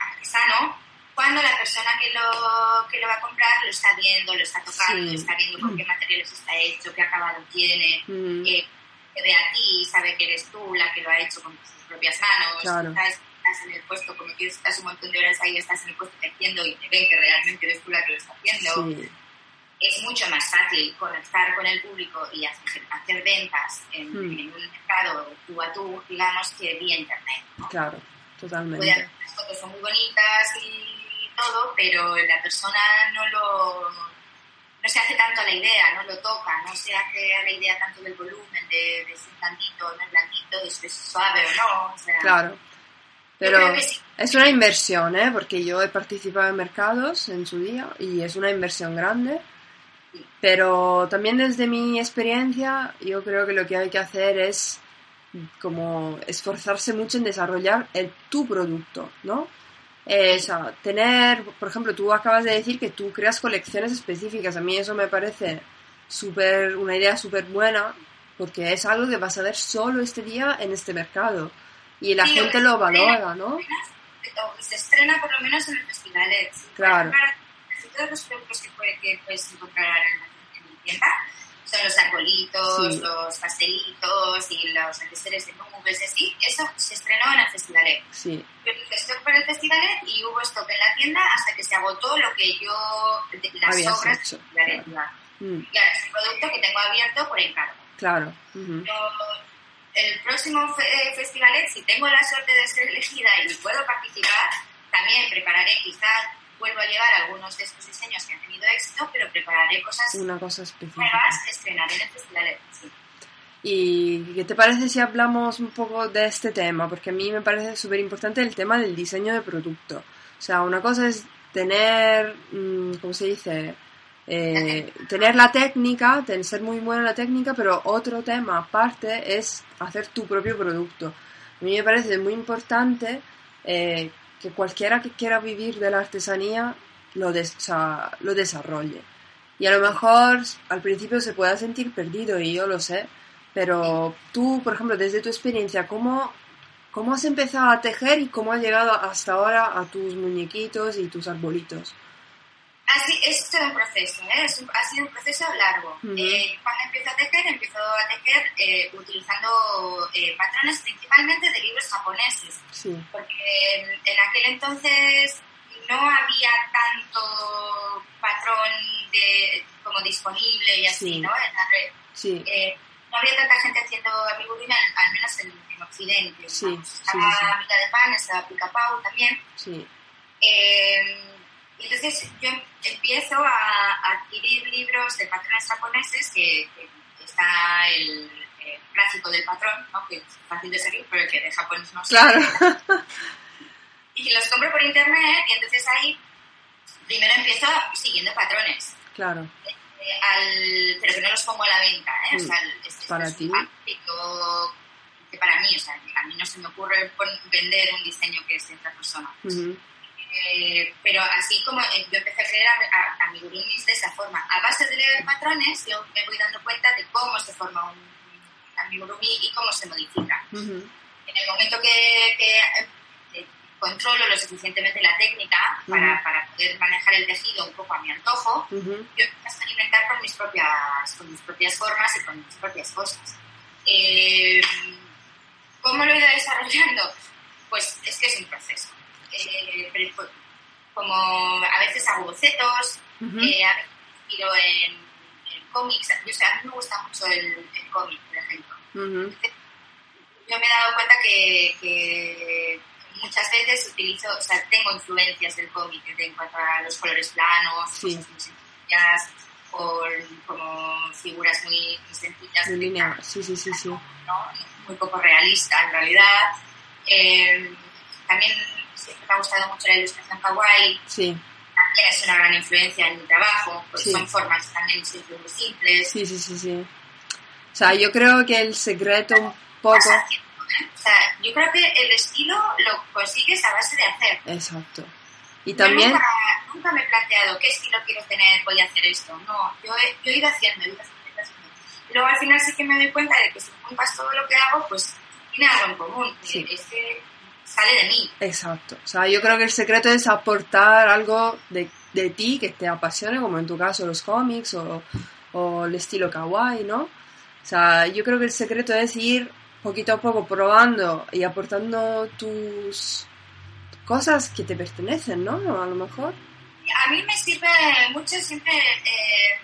artesano cuando la persona que lo, que lo va a comprar lo está viendo, lo está tocando, Sí. está viendo con qué materiales está hecho, qué acabado tiene, Mm, eh, te ve a ti, sabe que eres tú la que lo ha hecho con tus propias manos, Claro. estás, estás en el puesto, como que estás un montón de horas ahí, estás en el puesto tejiendo y te ven que realmente eres tú la que lo está haciendo sí, es mucho más fácil conectar con el público y hacer, hacer ventas en, Hmm. en un mercado tú a tú, digamos, que vía internet. ¿no? claro, totalmente. las fotos son muy bonitas y todo, pero la persona no lo no se hace tanto a la idea, no lo toca, no se hace a la idea tanto del volumen, de, de si es blandito o no es blandito, de si es suave o no. O sea, Claro. Pero sí. es una inversión, ¿eh? Porque yo he participado en mercados en su día y es una inversión grande. Pero también desde mi experiencia, yo creo que lo que hay que hacer es como esforzarse mucho en desarrollar el, tu producto, ¿no? Eh, o sea, tener, por ejemplo, tú acabas de decir que tú creas colecciones específicas. A mí eso me parece súper, una idea súper buena porque es algo que vas a ver solo este día en este mercado. Y la Sí, gente lo valora, ¿no? o se estrena por lo menos en el festival. eh, Claro. Casi todos los productos que, puede- que puedes encontrar en, en mi tienda son los arbolitos, Sí. los pastelitos y los accesorios de nubes, así. Eso se estrenó en el festival. Sí, Yo hice stock para el festival y hubo stock en la tienda hasta que se agotó lo que yo, de- las Habías obras hecho, del Festivalet, iba. mm, Y ahora es un producto que tengo abierto por encargo. claro. Yo, el próximo fe- eh, festivalet, si tengo la suerte de ser elegida y puedo participar, también prepararé, quizás vuelvo a llevar algunos de estos diseños que han tenido éxito, pero prepararé cosas Una cosa específica. nuevas que estrenaré en el festivalet. Sí. ¿Y qué te parece si hablamos un poco de este tema? Porque a mí me parece súper importante el tema del diseño de producto. O sea, una cosa es tener, mm, ¿cómo se dice? Eh, tener la técnica, ser muy buena en la técnica, pero otro tema aparte es hacer tu propio producto. A mí me parece muy importante eh, que cualquiera que quiera vivir de la artesanía lo, des- lo desarrolle. Y a lo mejor al principio se pueda sentir perdido, y yo lo sé, pero tú, por ejemplo, desde tu experiencia, ¿cómo, ¿cómo has empezado a tejer y cómo has llegado hasta ahora a tus muñequitos y tus arbolitos? Así, es todo un proceso, ¿eh? Es un- ha sido un proceso largo. Ujú. Eh, cuando empiezo a tejer, empiezo a tejer eh, utilizando eh, patrones principalmente de libros japoneses. Sí, porque en, en aquel entonces no había tanto patrón de, como disponible y así, Sí. ¿no? En la red. sí, Eh, no había tanta gente haciendo amigurumi, al, menos en, en Occidente. Sí, Estaba sí, sí. Amiga de Pan, estaba Pica Pau también. Sí. Eh, entonces yo empiezo a, a adquirir libros de patrones japoneses, que, que está el, el clásico del patrón, ¿no? que es fácil de seguir, pero que de japonés no sé. Claro. Y los compro por internet y entonces ahí primero empiezo siguiendo patrones. claro. eh, al, pero que no los pongo a la venta, ¿eh? O Mm. sea, este Para ti. que para mí, o sea, a mí no se me ocurre vender un diseño que es de otra persona. Eh, pero así como eh, yo empecé a creer a, a, amigurumis de esa forma, a base de leer patrones, yo me voy dando cuenta de cómo se forma un amigurumi y cómo se modifica. En el momento que, que, controlo lo suficientemente la técnica para, Ujú. para poder manejar el tejido un poco a mi antojo, yo empiezo a experimentar con mis propias, con mis propias formas y con mis propias cosas. Eh, ¿Cómo lo he ido desarrollando? Pues es que es un proceso. Eh, pero co- como a veces hago bocetos, Ujú. eh, a veces inspiro en, en cómics. Yo, sé, a mí me gusta mucho el, el cómic, por ejemplo. Yo me he dado cuenta que, que muchas veces utilizo, o sea, tengo influencias del cómic en cuanto a los colores planos, Sí. cosas muy sencillas, o como figuras muy, muy sencillas. De línea. Sí, sí, sí, sí. ¿no? muy poco realista en realidad. Eh, también siempre me ha gustado mucho la ilustración kawaii, Sí, también es una gran influencia en mi trabajo, porque Sí. son formas también siempre muy simples. sí, sí, sí, sí. O sea, yo creo que el secreto un poco... O sea, yo creo que el estilo lo consigues a base de hacer. Exacto. Y Yo también... nunca, nunca me he planteado qué estilo quiero tener, voy a hacer esto. No, yo he, yo he ido haciendo, he ido haciendo, he ido haciendo. Y luego al final sí que me doy cuenta de que si juntas todo lo que hago, pues tiene algo en común. Sí. Es que sale de mí. Exacto. O sea, yo creo que el secreto es aportar algo de, de ti que te apasione, como en tu caso los cómics o, o el estilo kawaii, ¿no? O sea, yo creo que el secreto es ir poquito a poco probando y aportando tus cosas que te pertenecen, ¿no? A lo mejor. A mí me sirve mucho siempre eh,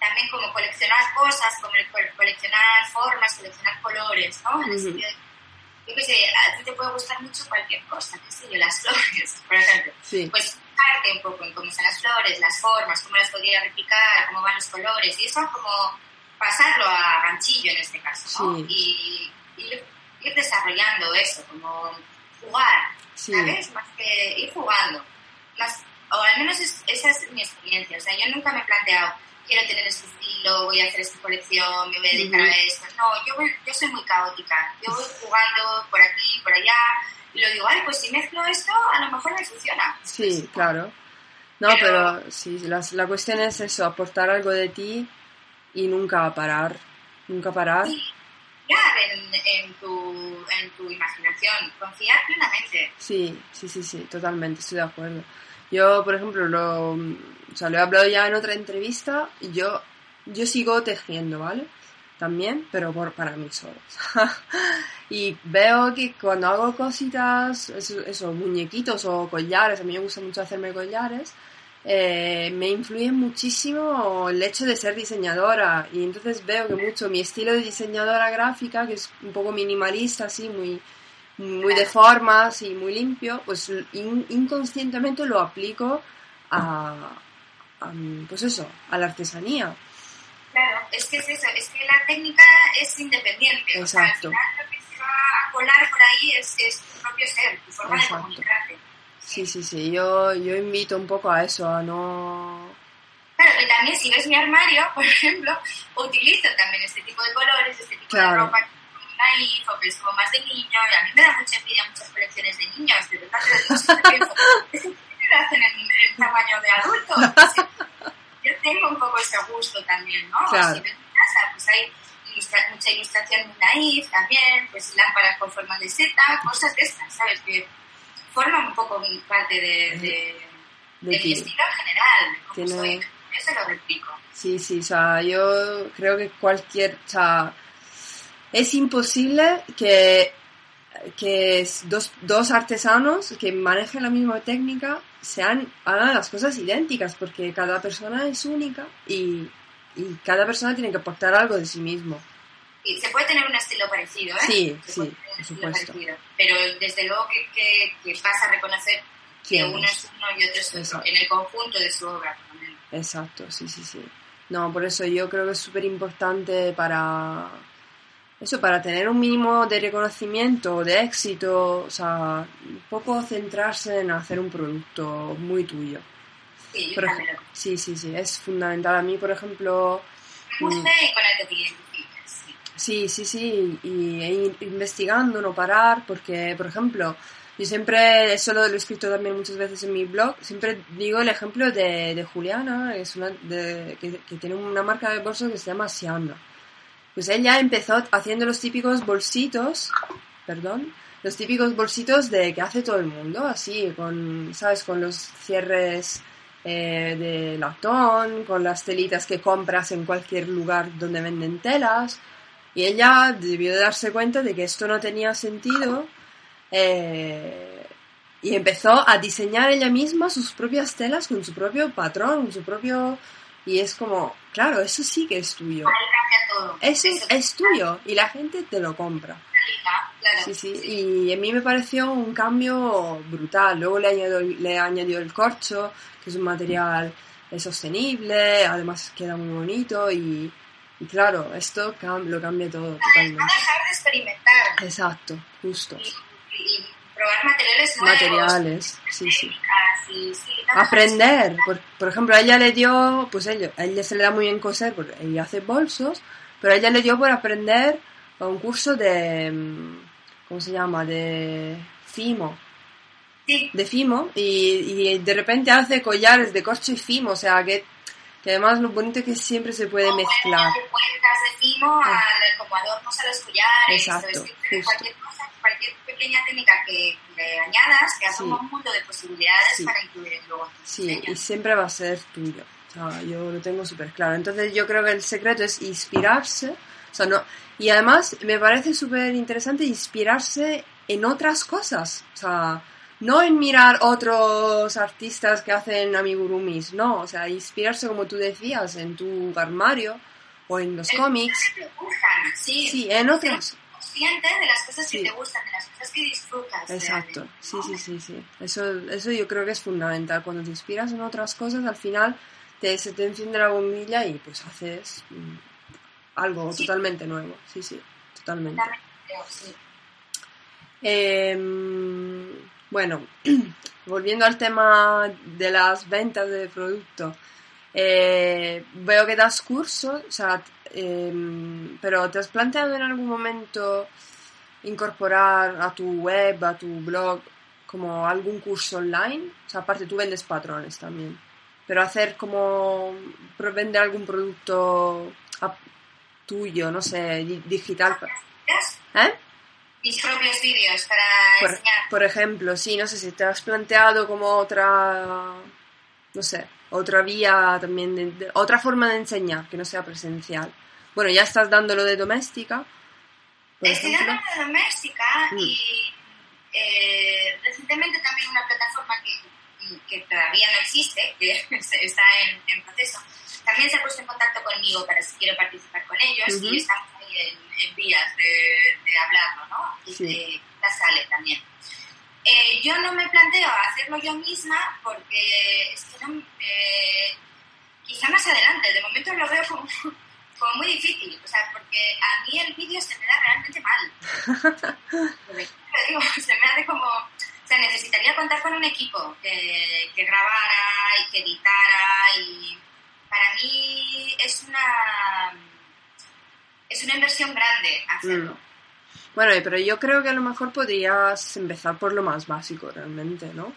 también como coleccionar cosas, como coleccionar formas, coleccionar colores, ¿no? En el sentido de- yo qué sé, a ti te puede gustar mucho cualquier cosa, qué sé yo, las flores, por ejemplo. Sí. Pues fijarte un poco en cómo son las flores, las formas, cómo las podría replicar, cómo van los colores, y eso como pasarlo a ganchillo en este caso, ¿no? Sí. Y, y ir, desarrollando eso, como jugar, Sí. ¿sabes? Más que ir jugando. Más, o al menos es- esa es mi experiencia. O sea, yo nunca me he planteado, quiero tener este estilo, voy a hacer esta colección, me voy a dedicar Ujú. a esto. No, yo, voy- yo soy muy caótica. Yo voy jugando por aquí, por allá, y lo digo, ay, pues si mezclo esto, a lo mejor me funciona. Sí, claro. No, Pero- pero sí, la, la cuestión es eso, aportar algo de ti y nunca parar. Nunca parar. Y confiar en, en, tu, en tu imaginación, confiar plenamente. Sí, sí, sí, sí, totalmente, estoy de acuerdo. Yo, por ejemplo, lo, o sea, lo he hablado ya en otra entrevista y yo, yo sigo tejiendo, ¿vale? También, pero por, para mí solo. y veo que cuando hago cositas, eso, eso, muñequitos o collares, a mí me gusta mucho hacerme collares, eh, me influye muchísimo el hecho de ser diseñadora y entonces veo que mucho mi estilo de diseñadora gráfica, que es un poco minimalista, así, muy, muy de formas y muy limpio, pues in- inconscientemente lo aplico a, a, pues eso, a la artesanía. Claro, es que es eso, es que la técnica es independiente. O sea, al Exacto. final lo que se va a colar por ahí es, es tu propio ser, tu forma Exacto. de comunicarte. Sí, sí, sí, yo, yo invito un poco a eso, a no... Claro, y también si ves mi armario, por ejemplo, utilizo también este tipo de colores, este tipo Claro. de ropa que naif o que es como más de niño, y a mí me da mucha envidia muchas colecciones de niños, de verdad, que lo hacen en, en tamaño de adulto. Yo tengo un poco ese gusto también, ¿no? Claro. Si ves mi casa, pues hay ilustra- mucha ilustración muy naif también, pues lámparas con forma de seta, cosas de estas, ¿sabes? Que forman un poco mi parte de, de, De de ti. mi estilo en general, cómo Tiene- soy. Eso lo replico. Sí, sí, o sea, yo creo que cualquier, o sea, es imposible que, que dos, dos artesanos que manejen la misma técnica sean, hagan las cosas idénticas, porque cada persona es única y, y cada persona tiene que aportar algo de sí mismo. Y se puede tener un estilo parecido, ¿eh? Sí, Se sí. puede por supuesto. Pero desde luego que, que, que vas a reconocer que uno es uno y otro es otro, en el conjunto de su obra. Exacto, sí, sí, sí. No, por eso yo creo que es súper importante para eso, para tener un mínimo de reconocimiento, de éxito, o sea, un poco centrarse en hacer un producto muy tuyo. Sí, sí, sí, sí, es fundamental. A mí, por ejemplo... Me gusta y con el que te Sí, sí, sí, y ir investigando, no parar, porque, por ejemplo, yo siempre, eso lo, he escrito también muchas veces en mi blog, siempre digo el ejemplo de, de Juliana, es una de, que, tiene una marca de bolsos que se llama Sianda. Pues ella empezó haciendo los típicos bolsitos, perdón, los típicos bolsitos de que hace todo el mundo, así, con, ¿sabes? Con los cierres eh, de latón, con las telitas que compras en cualquier lugar donde venden telas. Y ella debió de darse cuenta de que esto no tenía sentido eh, y empezó a diseñar ella misma sus propias telas con su propio patrón, su propio... Y es como, claro, eso sí que es tuyo. Eso es tuyo y la gente te lo compra. Sí, sí, y a mí me pareció un cambio brutal. Luego le añadió, le añadió el corcho, que es un material sostenible, además queda muy bonito y, y claro, esto lo cambia todo totalmente. dejar de experimentar. Exacto, justo y probar materiales nuevos. Materiales, sí, sí. Aprender. Por, por, ejemplo, a ella le dio, pues ella, a ella se le da muy bien coser porque ella hace bolsos, pero a ella le dio por aprender a un curso de, mm, ¿cómo se llama? De Fimo. Sí. De Fimo y, y de repente hace collares de corcho y Fimo, o sea que que además lo bonito es que siempre se puede mezclar. cuentas de Fimo ah. como adornos a los collares. Exacto, cualquier cosa, cualquier pequeña técnica que le añadas, que hace un mundo de posibilidades para incluir luego. Sí, y siempre va a ser tuyo. O sea, yo lo tengo súper claro. Entonces yo creo que el secreto es inspirarse. O sea, no, y además me parece súper interesante inspirarse en otras cosas. O sea, no en mirar otros artistas que hacen amigurumis, no. O sea, inspirarse, como tú decías, en tu armario o en los cómics. Sí, sí, en otras de las cosas que te gustan, de las cosas que disfrutas. Exacto, sí, sí, sí, sí. Eso, eso yo creo que es fundamental. Cuando te inspiras en otras cosas, al final te, se te enciende la bombilla y pues haces mm, algo totalmente nuevo. Sí, sí, totalmente. Em, bueno, volviendo al tema de las ventas de producto. Eh, veo que das cursos, o sea, Em, pero ¿te has planteado en algún momento incorporar a tu web, a tu blog, como algún curso online? O sea, aparte tú vendes patrones también. Pero hacer como vender algún producto tuyo, no sé, digital. ¿Eh? Mis propios vídeos para por, enseñar. Por ejemplo, sí, no sé si te has planteado como otra, no sé, otra vía también, otra forma de enseñar que no sea presencial. Bueno, ya estás dando lo de doméstica. Estoy dando de doméstica mm. y eh, recientemente también una plataforma que, que, todavía no existe, que está en, en, proceso, también se ha puesto en contacto conmigo para si quiero participar con ellos y estamos ahí en, en vías de, de, hablarlo, ¿no? Y sí. ya sale también. Eh, yo no me planteo hacerlo yo misma porque es que no, eh, quizá más adelante, de momento lo veo como como muy difícil, o sea, porque a mí el vídeo se me da realmente mal. digo, se me hace como, o sea, necesitaría contar con un equipo que, que grabara y que editara y para mí es una es una inversión grande hacerlo. Mm. Bueno, pero yo creo que a lo mejor podrías empezar por lo más básico realmente, ¿no?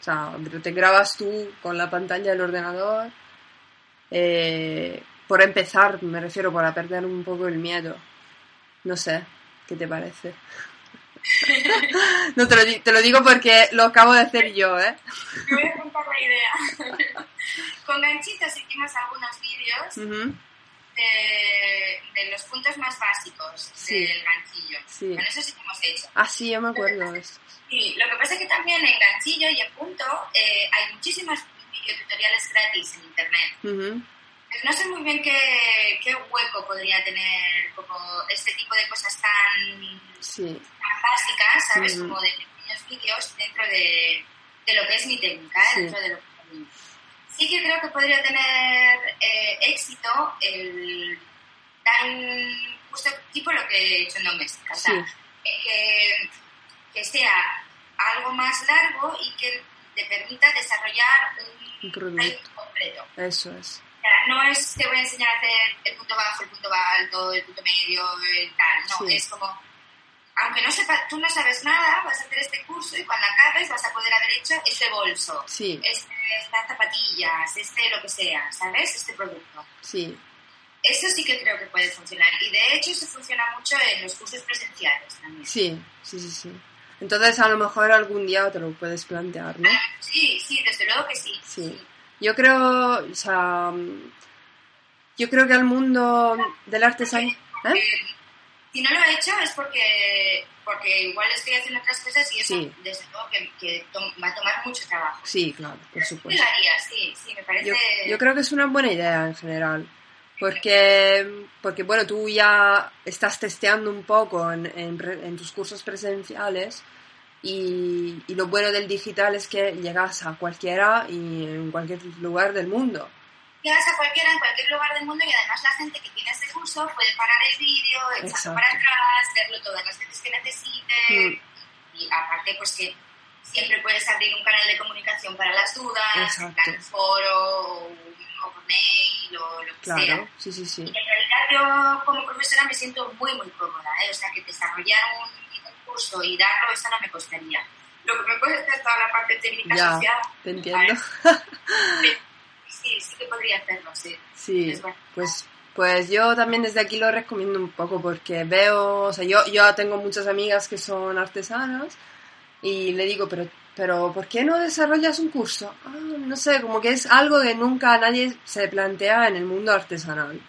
O sea, te grabas tú con la pantalla del ordenador, eh, por empezar, me refiero, para perder un poco el miedo. No sé, ¿qué te parece? no te lo, te lo, digo porque lo acabo de hacer yo, ¿eh? Me voy a contar la idea. Con ganchitos hicimos algunos vídeos de, de, los puntos más básicos del ganchillo. Sí. Con eso sí que hemos hecho. Ah, sí, yo me acuerdo de eso. Sí, lo que pasa es que también en ganchillo y en punto eh, hay muchísimos videotutoriales gratis en internet. No sé muy bien qué, qué, hueco podría tener como este tipo de cosas tan, sí. pequeñas, ¿sabes? Ujú. Como de pequeños vídeos dentro de, de lo que es mi técnica. Sí. dentro de lo que es mi- Sí que creo que podría tener eh, éxito el dar un justo tipo lo que he hecho en doméstica. O sea, Sí. eh, que, que sea algo más largo y que te permita desarrollar un, proyecto completo. Eso es. O sea, no es te voy a enseñar a hacer el punto bajo, el punto alto, el punto medio, el tal. No, Sí. es como, aunque no sepa, tú no sabes nada, vas a hacer este curso y cuando acabes vas a poder haber hecho este bolso, Sí, este, estas zapatillas, este lo que sea, ¿sabes? Este producto. sí, Eso sí que creo que puede funcionar. Y de hecho eso funciona mucho en los cursos presenciales también. sí, sí, sí, sí. Entonces a lo mejor algún día te lo puedes plantear, ¿no? Sí, sí, desde luego que sí. Sí. Yo creo, o sea, yo creo que el mundo del artesanía... ¿Eh? Eh, si no lo he hecho es porque porque igual estoy haciendo otras cosas y eso Sí. desde luego que, que va a tomar mucho trabajo. Sí, claro, por supuesto. sí, sí, me parece... Yo, yo creo que es una buena idea en general. Porque, porque bueno, tú ya estás testeando un poco en, en en tus cursos presenciales y, y lo bueno del digital es que llegas a cualquiera y en cualquier lugar del mundo. Llegas a cualquiera, en cualquier lugar del mundo y además la gente que tiene ese curso puede parar el vídeo, echarlo para atrás, verlo todas las veces que necesite. Mm. Y aparte, pues que siempre puedes abrir un canal de comunicación para las dudas, plan foro o, un- o mail o lo que sea. Claro, sí, sí, sí. Y en realidad yo como profesora me siento muy, muy cómoda, ¿eh? O sea, que desarrollar un, un curso y darlo, eso no me costaría. Lo que me cuesta es toda la parte técnica Ya, asociada. te entiendo. Sí, sí que podría hacerlo, sí. Sí, Es bueno. pues, pues yo también desde aquí lo recomiendo un poco porque veo, o sea, yo, yo tengo muchas amigas que son artesanas y le digo, pero, pero ¿por qué no desarrollas un curso? Ah, no sé, como que es algo que nunca nadie se plantea en el mundo artesanal.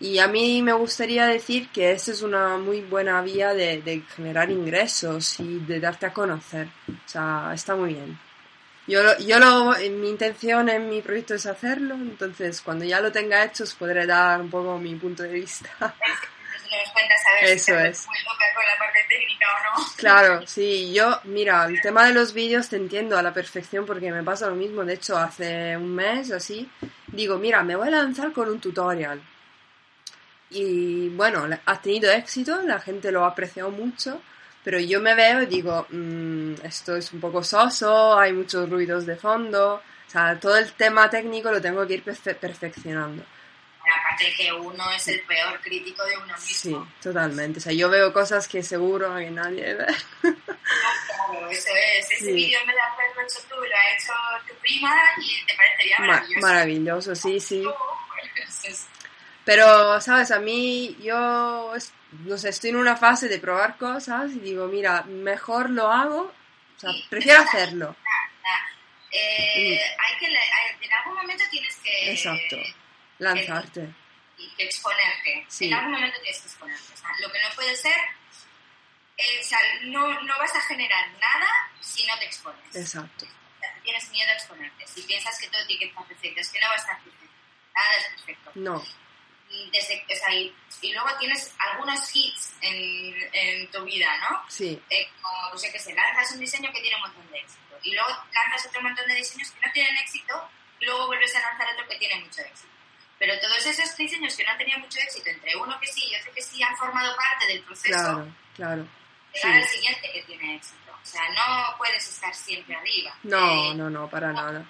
Y a mí me gustaría decir que esta es una muy buena vía de, de generar ingresos y de darte a conocer. O sea, está muy bien. Yo, yo lo, mi intención en mi proyecto es hacerlo, entonces cuando ya lo tenga hecho os podré dar un poco mi punto de vista. Entonces nos cuentas a ver Eso si es. muy loca con la parte técnica o no. Claro, sí, yo, mira, el tema de los vídeos te entiendo a la perfección porque me pasa lo mismo, de hecho hace un mes así, digo, mira, me voy a lanzar con un tutorial. Y bueno, ha tenido éxito, la gente lo ha apreciado mucho, pero yo me veo y digo, "Mm, esto es un poco soso, hay muchos ruidos de fondo, o sea, todo el tema técnico lo tengo que ir perfe- perfeccionando. Aparte de que uno es el peor crítico de uno Sí, mismo. totalmente. O sea, yo veo cosas que seguro que nadie ve. Claro, eso es. Ese Sí. vídeo de haberlo hecho tú, lo ha hecho tu prima y te parecería Ma- maravilloso. maravilloso, sí, sí. Es- Pero, ¿sabes? A mí, yo, no sé, estoy en una fase de probar cosas y digo, mira, mejor lo hago, o sea, Sí. prefiero hacerlo. Eh, hay que, le- hay- en algún momento tienes que, Exacto. Lanzarte. y que exponerte. Sí. En algún momento tienes que exponerte. O sea, lo que no puede ser, eh, o sea, no, no vas a generar nada si no te expones. Exacto. O sea, tienes miedo a exponerte. Si piensas que todo tiene que estar perfecto, es que no va a estar perfecto. Nada es perfecto. No, Y, desde, o sea, y, y luego tienes algunos hits en, en tu vida, ¿no? sí, eh, como, pues yo qué sé, lanzas un diseño que tiene un montón de éxito y luego lanzas otro montón de diseños que no tienen éxito y luego vuelves a lanzar otro que tiene mucho éxito. Pero todos esos diseños que no han tenido mucho éxito, entre uno que sí y otro que sí, han formado parte del proceso claro, claro. llegar al Sí. siguiente que tiene éxito. O sea, no puedes estar siempre arriba. No, Eh, no, no, para nada.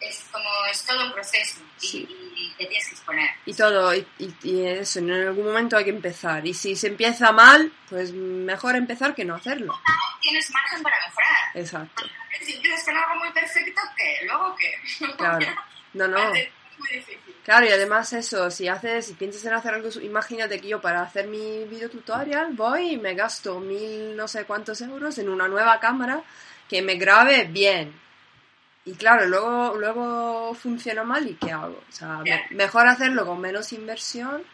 Es como, es todo un proceso y, Sí. y te tienes que exponer. Y todo, y, y- y eso, en algún momento hay que empezar. Y si se empieza mal, pues mejor empezar que no hacerlo. Tienes margen para mejorar. Exacto, Si empiezas con algo muy perfecto, ¿qué? ¿Luego qué? claro. No, no. Es muy difícil. Claro, y además eso, si haces, si piensas en hacer algo, imagínate que yo para hacer mi video tutorial voy y me gasto mil no sé cuántos euros en una nueva cámara que me grabe bien. Y claro, luego, luego funciona mal y ¿qué hago? O sea, me- mejor hacerlo con menos inversión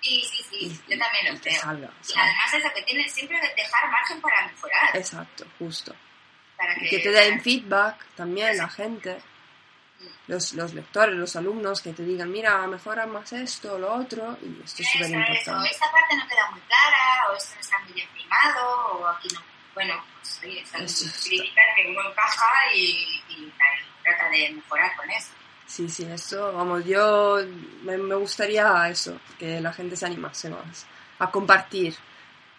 Sí, sí, sí, y, yo también lo que creo. salga. Y salga. además es lo que tienes siempre que dejar margen para mejorar. Exacto, justo. para Y que te den feedback también la gente, los, los lectores, los alumnos, que te digan, mira, mejora más esto, lo otro, y esto es súper importante. esta parte no queda muy clara, o esto no está muy bien filmado, o aquí no. bueno, pues oye, son críticas que uno encaja y, y trata de mejorar con eso. Sí, sí, eso, vamos, yo me, me gustaría eso, que la gente se animase más a compartir.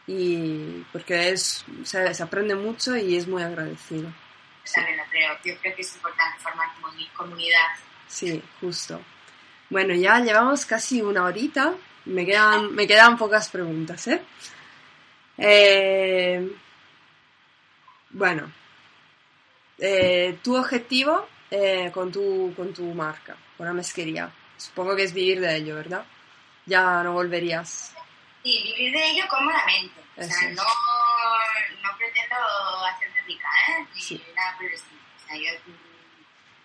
Y porque es, se, se aprende mucho y es muy agradecido. Sí. También lo creo. Yo creo que es importante formar comuni- comunidad. Sí, justo. Bueno, ya llevamos casi una horita. Me quedan, me quedan pocas preguntas, ¿eh? Eh, bueno, eh, tu objetivo eh, con, tu, con tu marca, con la mezquería. Supongo que es vivir de ello, ¿verdad? Ya no volverías. Y vivir de ello cómodamente. O sea, no, no pretendo hacerme rica, ¿eh? Ni Sí. nada por el estilo. O sea, yo mm,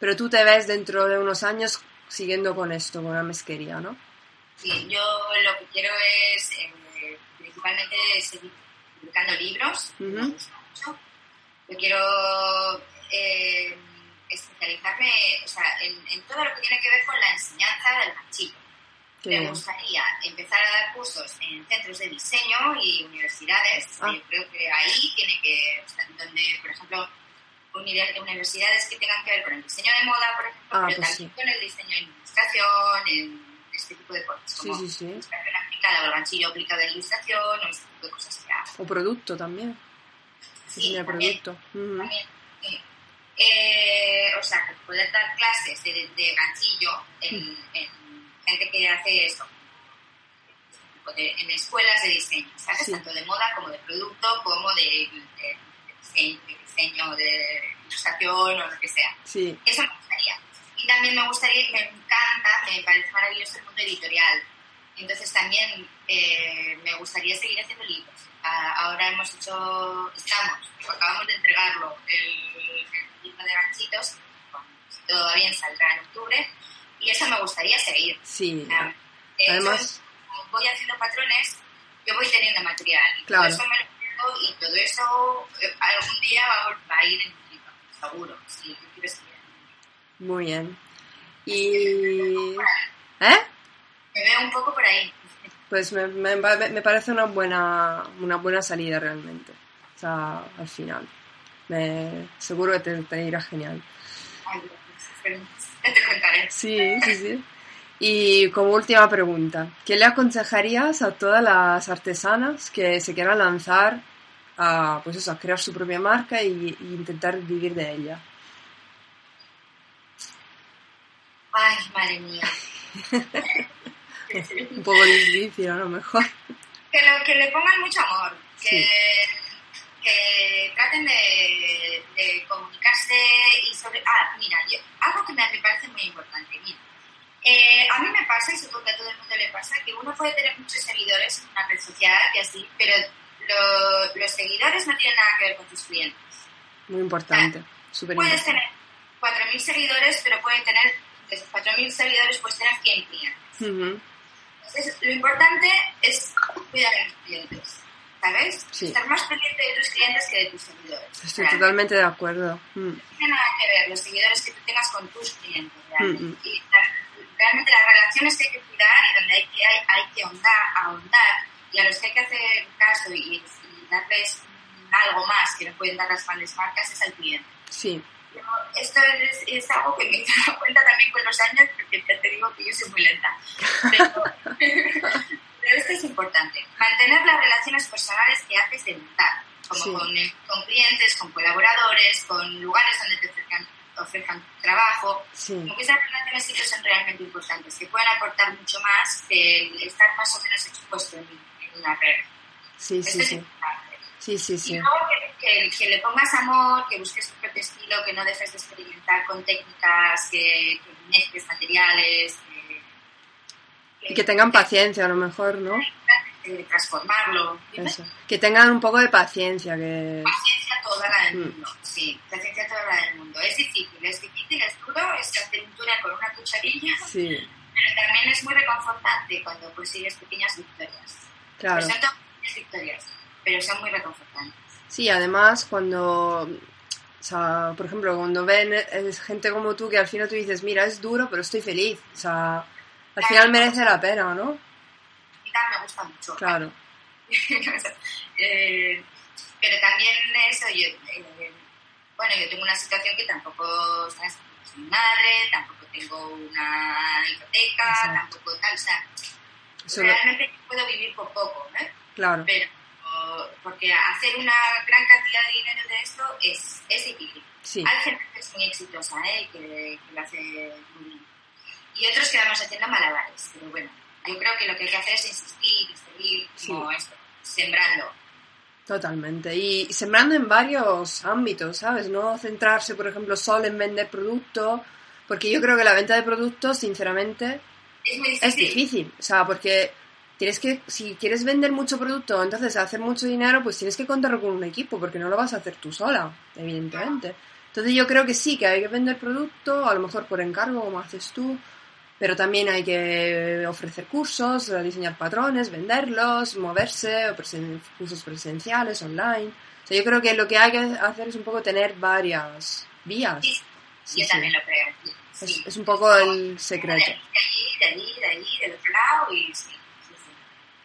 Pero tú te ves dentro de unos años siguiendo con esto, con la mezquería, ¿no? Sí, yo lo que quiero es eh, principalmente seguir publicando libros, Ujú. me gusta mucho. Yo quiero eh, especializarme o sea, en, en todo lo que tiene que ver con la enseñanza del ganchillo. Me bien. gustaría empezar a dar cursos en centros de diseño y universidades. Ah. Yo creo que ahí tiene que, donde, por ejemplo, uni- universidades que tengan que ver con el diseño de moda, por ejemplo, Ah, pero pues también sí. con el diseño en ilustración, en este tipo de cosas, como sí, sí. ilustración aplicada o ganchillo aplicado en ilustración o este tipo de cosas que hago. O producto también. Sí, de también, producto. Ujú. también, sí. Eh, o sea, poder dar clases de, de ganchillo en, Mm. en gente que hace esto, de- en escuelas de diseño, ¿sabes? Sí. Tanto de moda como de producto, como de, de- diseño, de diseño, de ilustración o lo que sea. Sí, Eso me gustaría. Y también me gustaría, me encanta, me parece maravilloso el mundo editorial. Entonces también eh, me gustaría seguir haciendo libros. Ah, ahora hemos hecho, estamos, acabamos de entregarlo, el, el libro de ganchitos, bien saldrá en octubre, y eso me gustaría seguir. sí. Ah, hecho, Además- voy haciendo patrones, yo voy teniendo material. Y Claro. todo eso me lo y todo eso eh, algún día va, a ir en un libro, seguro. Si yo quiero escribir. Muy bien. Y... ¿Eh? Me veo un poco por ahí. Pues me, me, me parece una buena, una buena salida realmente. O sea, al final. Me, seguro que te, te irá genial. Ay, ya te contaré. Sí, sí, sí. Y como última pregunta, ¿qué le aconsejarías a todas las artesanas que se quieran lanzar a, pues eso, a crear su propia marca y, y intentar vivir de ella? Ay, madre mía. Un poco difícil a lo mejor. que, lo, que le pongan mucho amor, que, Sí. Que traten de, de comunicarse y sobre... Ah, mira, yo- algo que me, me parece muy importante, mira. Eh, a mí me pasa, y supongo que a todo el mundo le pasa, que uno puede tener muchos seguidores en una red social y así, pero lo- los seguidores no tienen nada que ver con tus clientes. Muy importante. Súper Puedes importante. tener 4.000 seguidores, pero puede tener, de esos 4.000 seguidores, puedes tener 100 clientes. Ujú. Entonces, lo importante es cuidar a los clientes, ¿sabes? Sí. Estar más pendiente de tus clientes que de tus seguidores. Estoy Realmente. totalmente de acuerdo. Mm. No tiene nada que ver los seguidores que tú tengas con tus clientes, realmente. Mm, mm. Y la- realmente las relaciones que hay que cuidar y donde hay que, hay, hay que ahondar, ahondar, y a los que hay que hacer caso y, y darles algo más que no pueden dar las grandes marcas es al cliente. Sí, esto es, es algo que me he dado cuenta también con los años, porque ya te digo que yo soy muy lenta. Pero, pero esto es importante. Mantener las relaciones personales que haces de verdad, como Sí. con, con clientes, con colaboradores, con lugares donde te ofrezcan, ofrezcan trabajo. sí, Como que esas relaciones sí que son realmente importantes, que pueden aportar mucho más que el estar más o menos expuesto en, en una red. sí, Esto sí, es sí. importante. Sí, sí, Y sí. luego que, que- que le pongas amor, que busques tu propio estilo, que no dejes de experimentar con técnicas, que, que mezcles materiales, Y que tengan paciencia a lo mejor, ¿no? de transformarlo. Eso. Que tengan un poco de paciencia, que... Paciencia toda la del Mm. mundo, sí, paciencia toda la del mundo. Es difícil, es difícil, es duro, es hacer túnel con una cucharilla, Sí, pero también es muy reconfortante cuando consigues pequeñas victorias. claro. Pero son pequeñas victorias, pero son muy reconfortantes. Sí, además cuando, o sea, por ejemplo, cuando ven es gente como tú que al final tú dices, mira, es duro, pero estoy feliz. O sea, al final merece la pena, ¿no? Me gusta mucho. Claro. Eh, pero también eso, yo, eh, bueno, yo tengo una situación que tampoco, ¿sabes? Soy madre, tampoco tengo una hipoteca, tampoco tal, o sea, realmente puedo vivir por poco, ¿eh? Claro. Pero, porque hacer una gran cantidad de dinero de esto es, es difícil. Sí. Hay gente que es muy exitosa, ¿eh? Que, que lo hace muy bien. Y otros que vamos haciendo malabares, pero bueno, yo creo que lo que hay que hacer es insistir y seguir como esto, sembrando. Totalmente. Y sembrando en varios ámbitos, ¿sabes? No centrarse, por ejemplo, solo en vender productos, porque yo creo que la venta de productos, sinceramente, es, muy difícil. es difícil. O sea, porque tienes que, si quieres vender mucho producto, entonces hacer mucho dinero, pues tienes que contar con un equipo, porque no lo vas a hacer tú sola, evidentemente. Entonces yo creo que sí, que hay que vender producto, a lo mejor por encargo, como haces tú, pero también hay que ofrecer cursos, diseñar patrones, venderlos, moverse, presen cursos presenciales, online. O sea, yo creo que lo que hay que hacer es un poco tener varias vías. Sí, Sí, yo sí. también lo creo. Es, Sí. es un poco el secreto. De allí, de allí, de allí, del otro lado, y sí, sí, sí.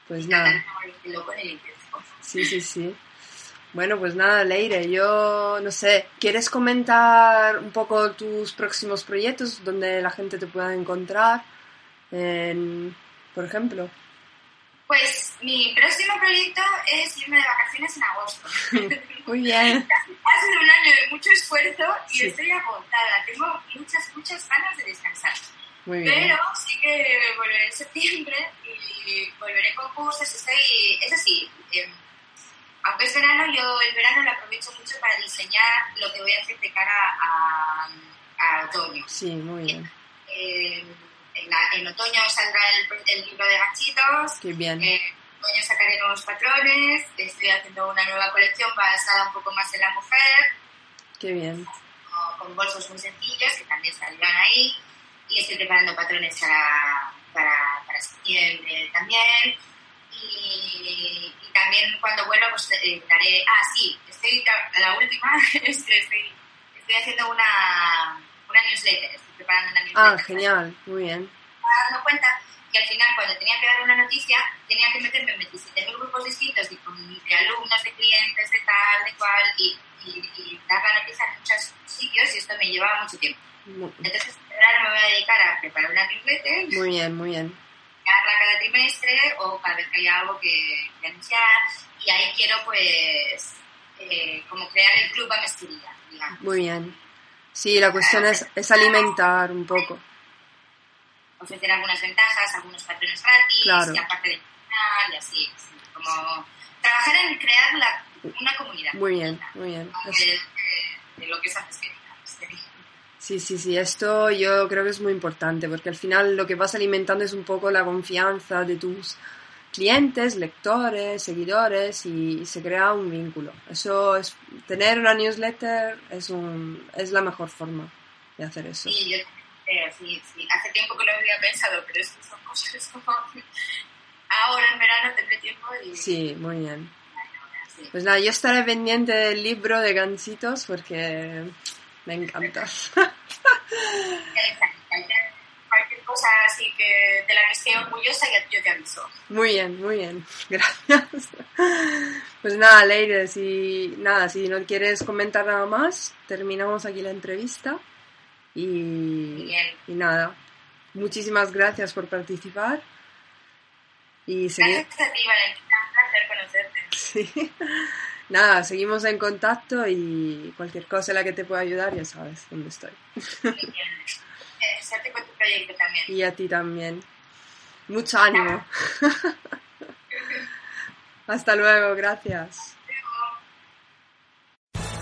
Pues Y nada, loco en el sí, sí, sí. Bueno, pues nada, Leire, yo no sé, ¿quieres comentar un poco tus próximos proyectos donde la gente te pueda encontrar? En, por ejemplo. Pues mi próximo proyecto es irme de vacaciones en agosto. Muy bien. Ha sido un año de mucho esfuerzo y Sí. estoy agotada. Tengo muchas, muchas ganas de descansar. Muy bien. Pero sí que volveré en septiembre y volveré con cursos. Estoy, es así, eh, aunque es verano, yo el verano lo aprovecho mucho para diseñar lo que voy a hacer de cara a, a otoño. Sí, muy bien. Eh, en, la- en otoño saldrá el, el libro de ganchitos. Qué bien. Eh, en otoño sacaré nuevos patrones. Estoy haciendo una nueva colección basada un poco más en la mujer, Qué bien. con, bolsos muy sencillos que también saldrán ahí. Y estoy preparando patrones para, para, para septiembre también. Y también cuando vuelva, pues eh, daré. Ah, sí, estoy. La última es que estoy, estoy haciendo una, una newsletter. Estoy preparando una newsletter. Ah, genial. Muy bien. estaba dando cuenta que al final cuando tenía que dar una noticia tenía que meterme en 27.000 grupos distintos con, de alumnos, de clientes, de tal, de cual y, y, y dar la noticia en muchos sitios y esto me llevaba mucho tiempo. Entonces ahora me voy a dedicar a preparar una newsletter, Muy bien, muy bien. Cada trimestre o cada vez que haya algo que, que anunciar y ahí quiero pues eh, como crear el club a mezquería, digamos. Muy bien. Sí, la cuestión es, es alimentar un poco. ofrecer algunas ventajas, algunos patrones gratis, Claro. y aparte de y así, sí, como trabajar en crear la, una comunidad. Muy bien, muy bien. De, de- de lo que es. Sí, sí, sí, esto yo creo que es muy importante porque al final lo que vas alimentando es un poco la confianza de tus clientes, lectores, seguidores y se crea un vínculo. Eso es, tener una newsletter es, un, es la mejor forma de hacer eso. Sí, yo sí, sí. Hace tiempo que lo había pensado, pero es que son cosas como... Ahora en verano tendré tiempo y... Sí, muy bien. Pues nada, yo estaré pendiente del libro de gansitos porque me encanta. Cualquier cosa así que de la que esté orgullosa, yo te aviso. Muy bien, muy bien. Gracias. Pues nada, Leire, si nada, si no quieres comentar nada más, terminamos aquí la entrevista. Y, bien. y nada, muchísimas gracias por participar. Y seguir, Gracias a ti, Valentina. Un placer conocerte. sí. Nada, seguimos en contacto y cualquier cosa en la que te pueda ayudar, ya sabes dónde estoy. Muy bien. Suerte con tu proyecto también. Y a ti también. Mucho ánimo. Hasta luego, gracias.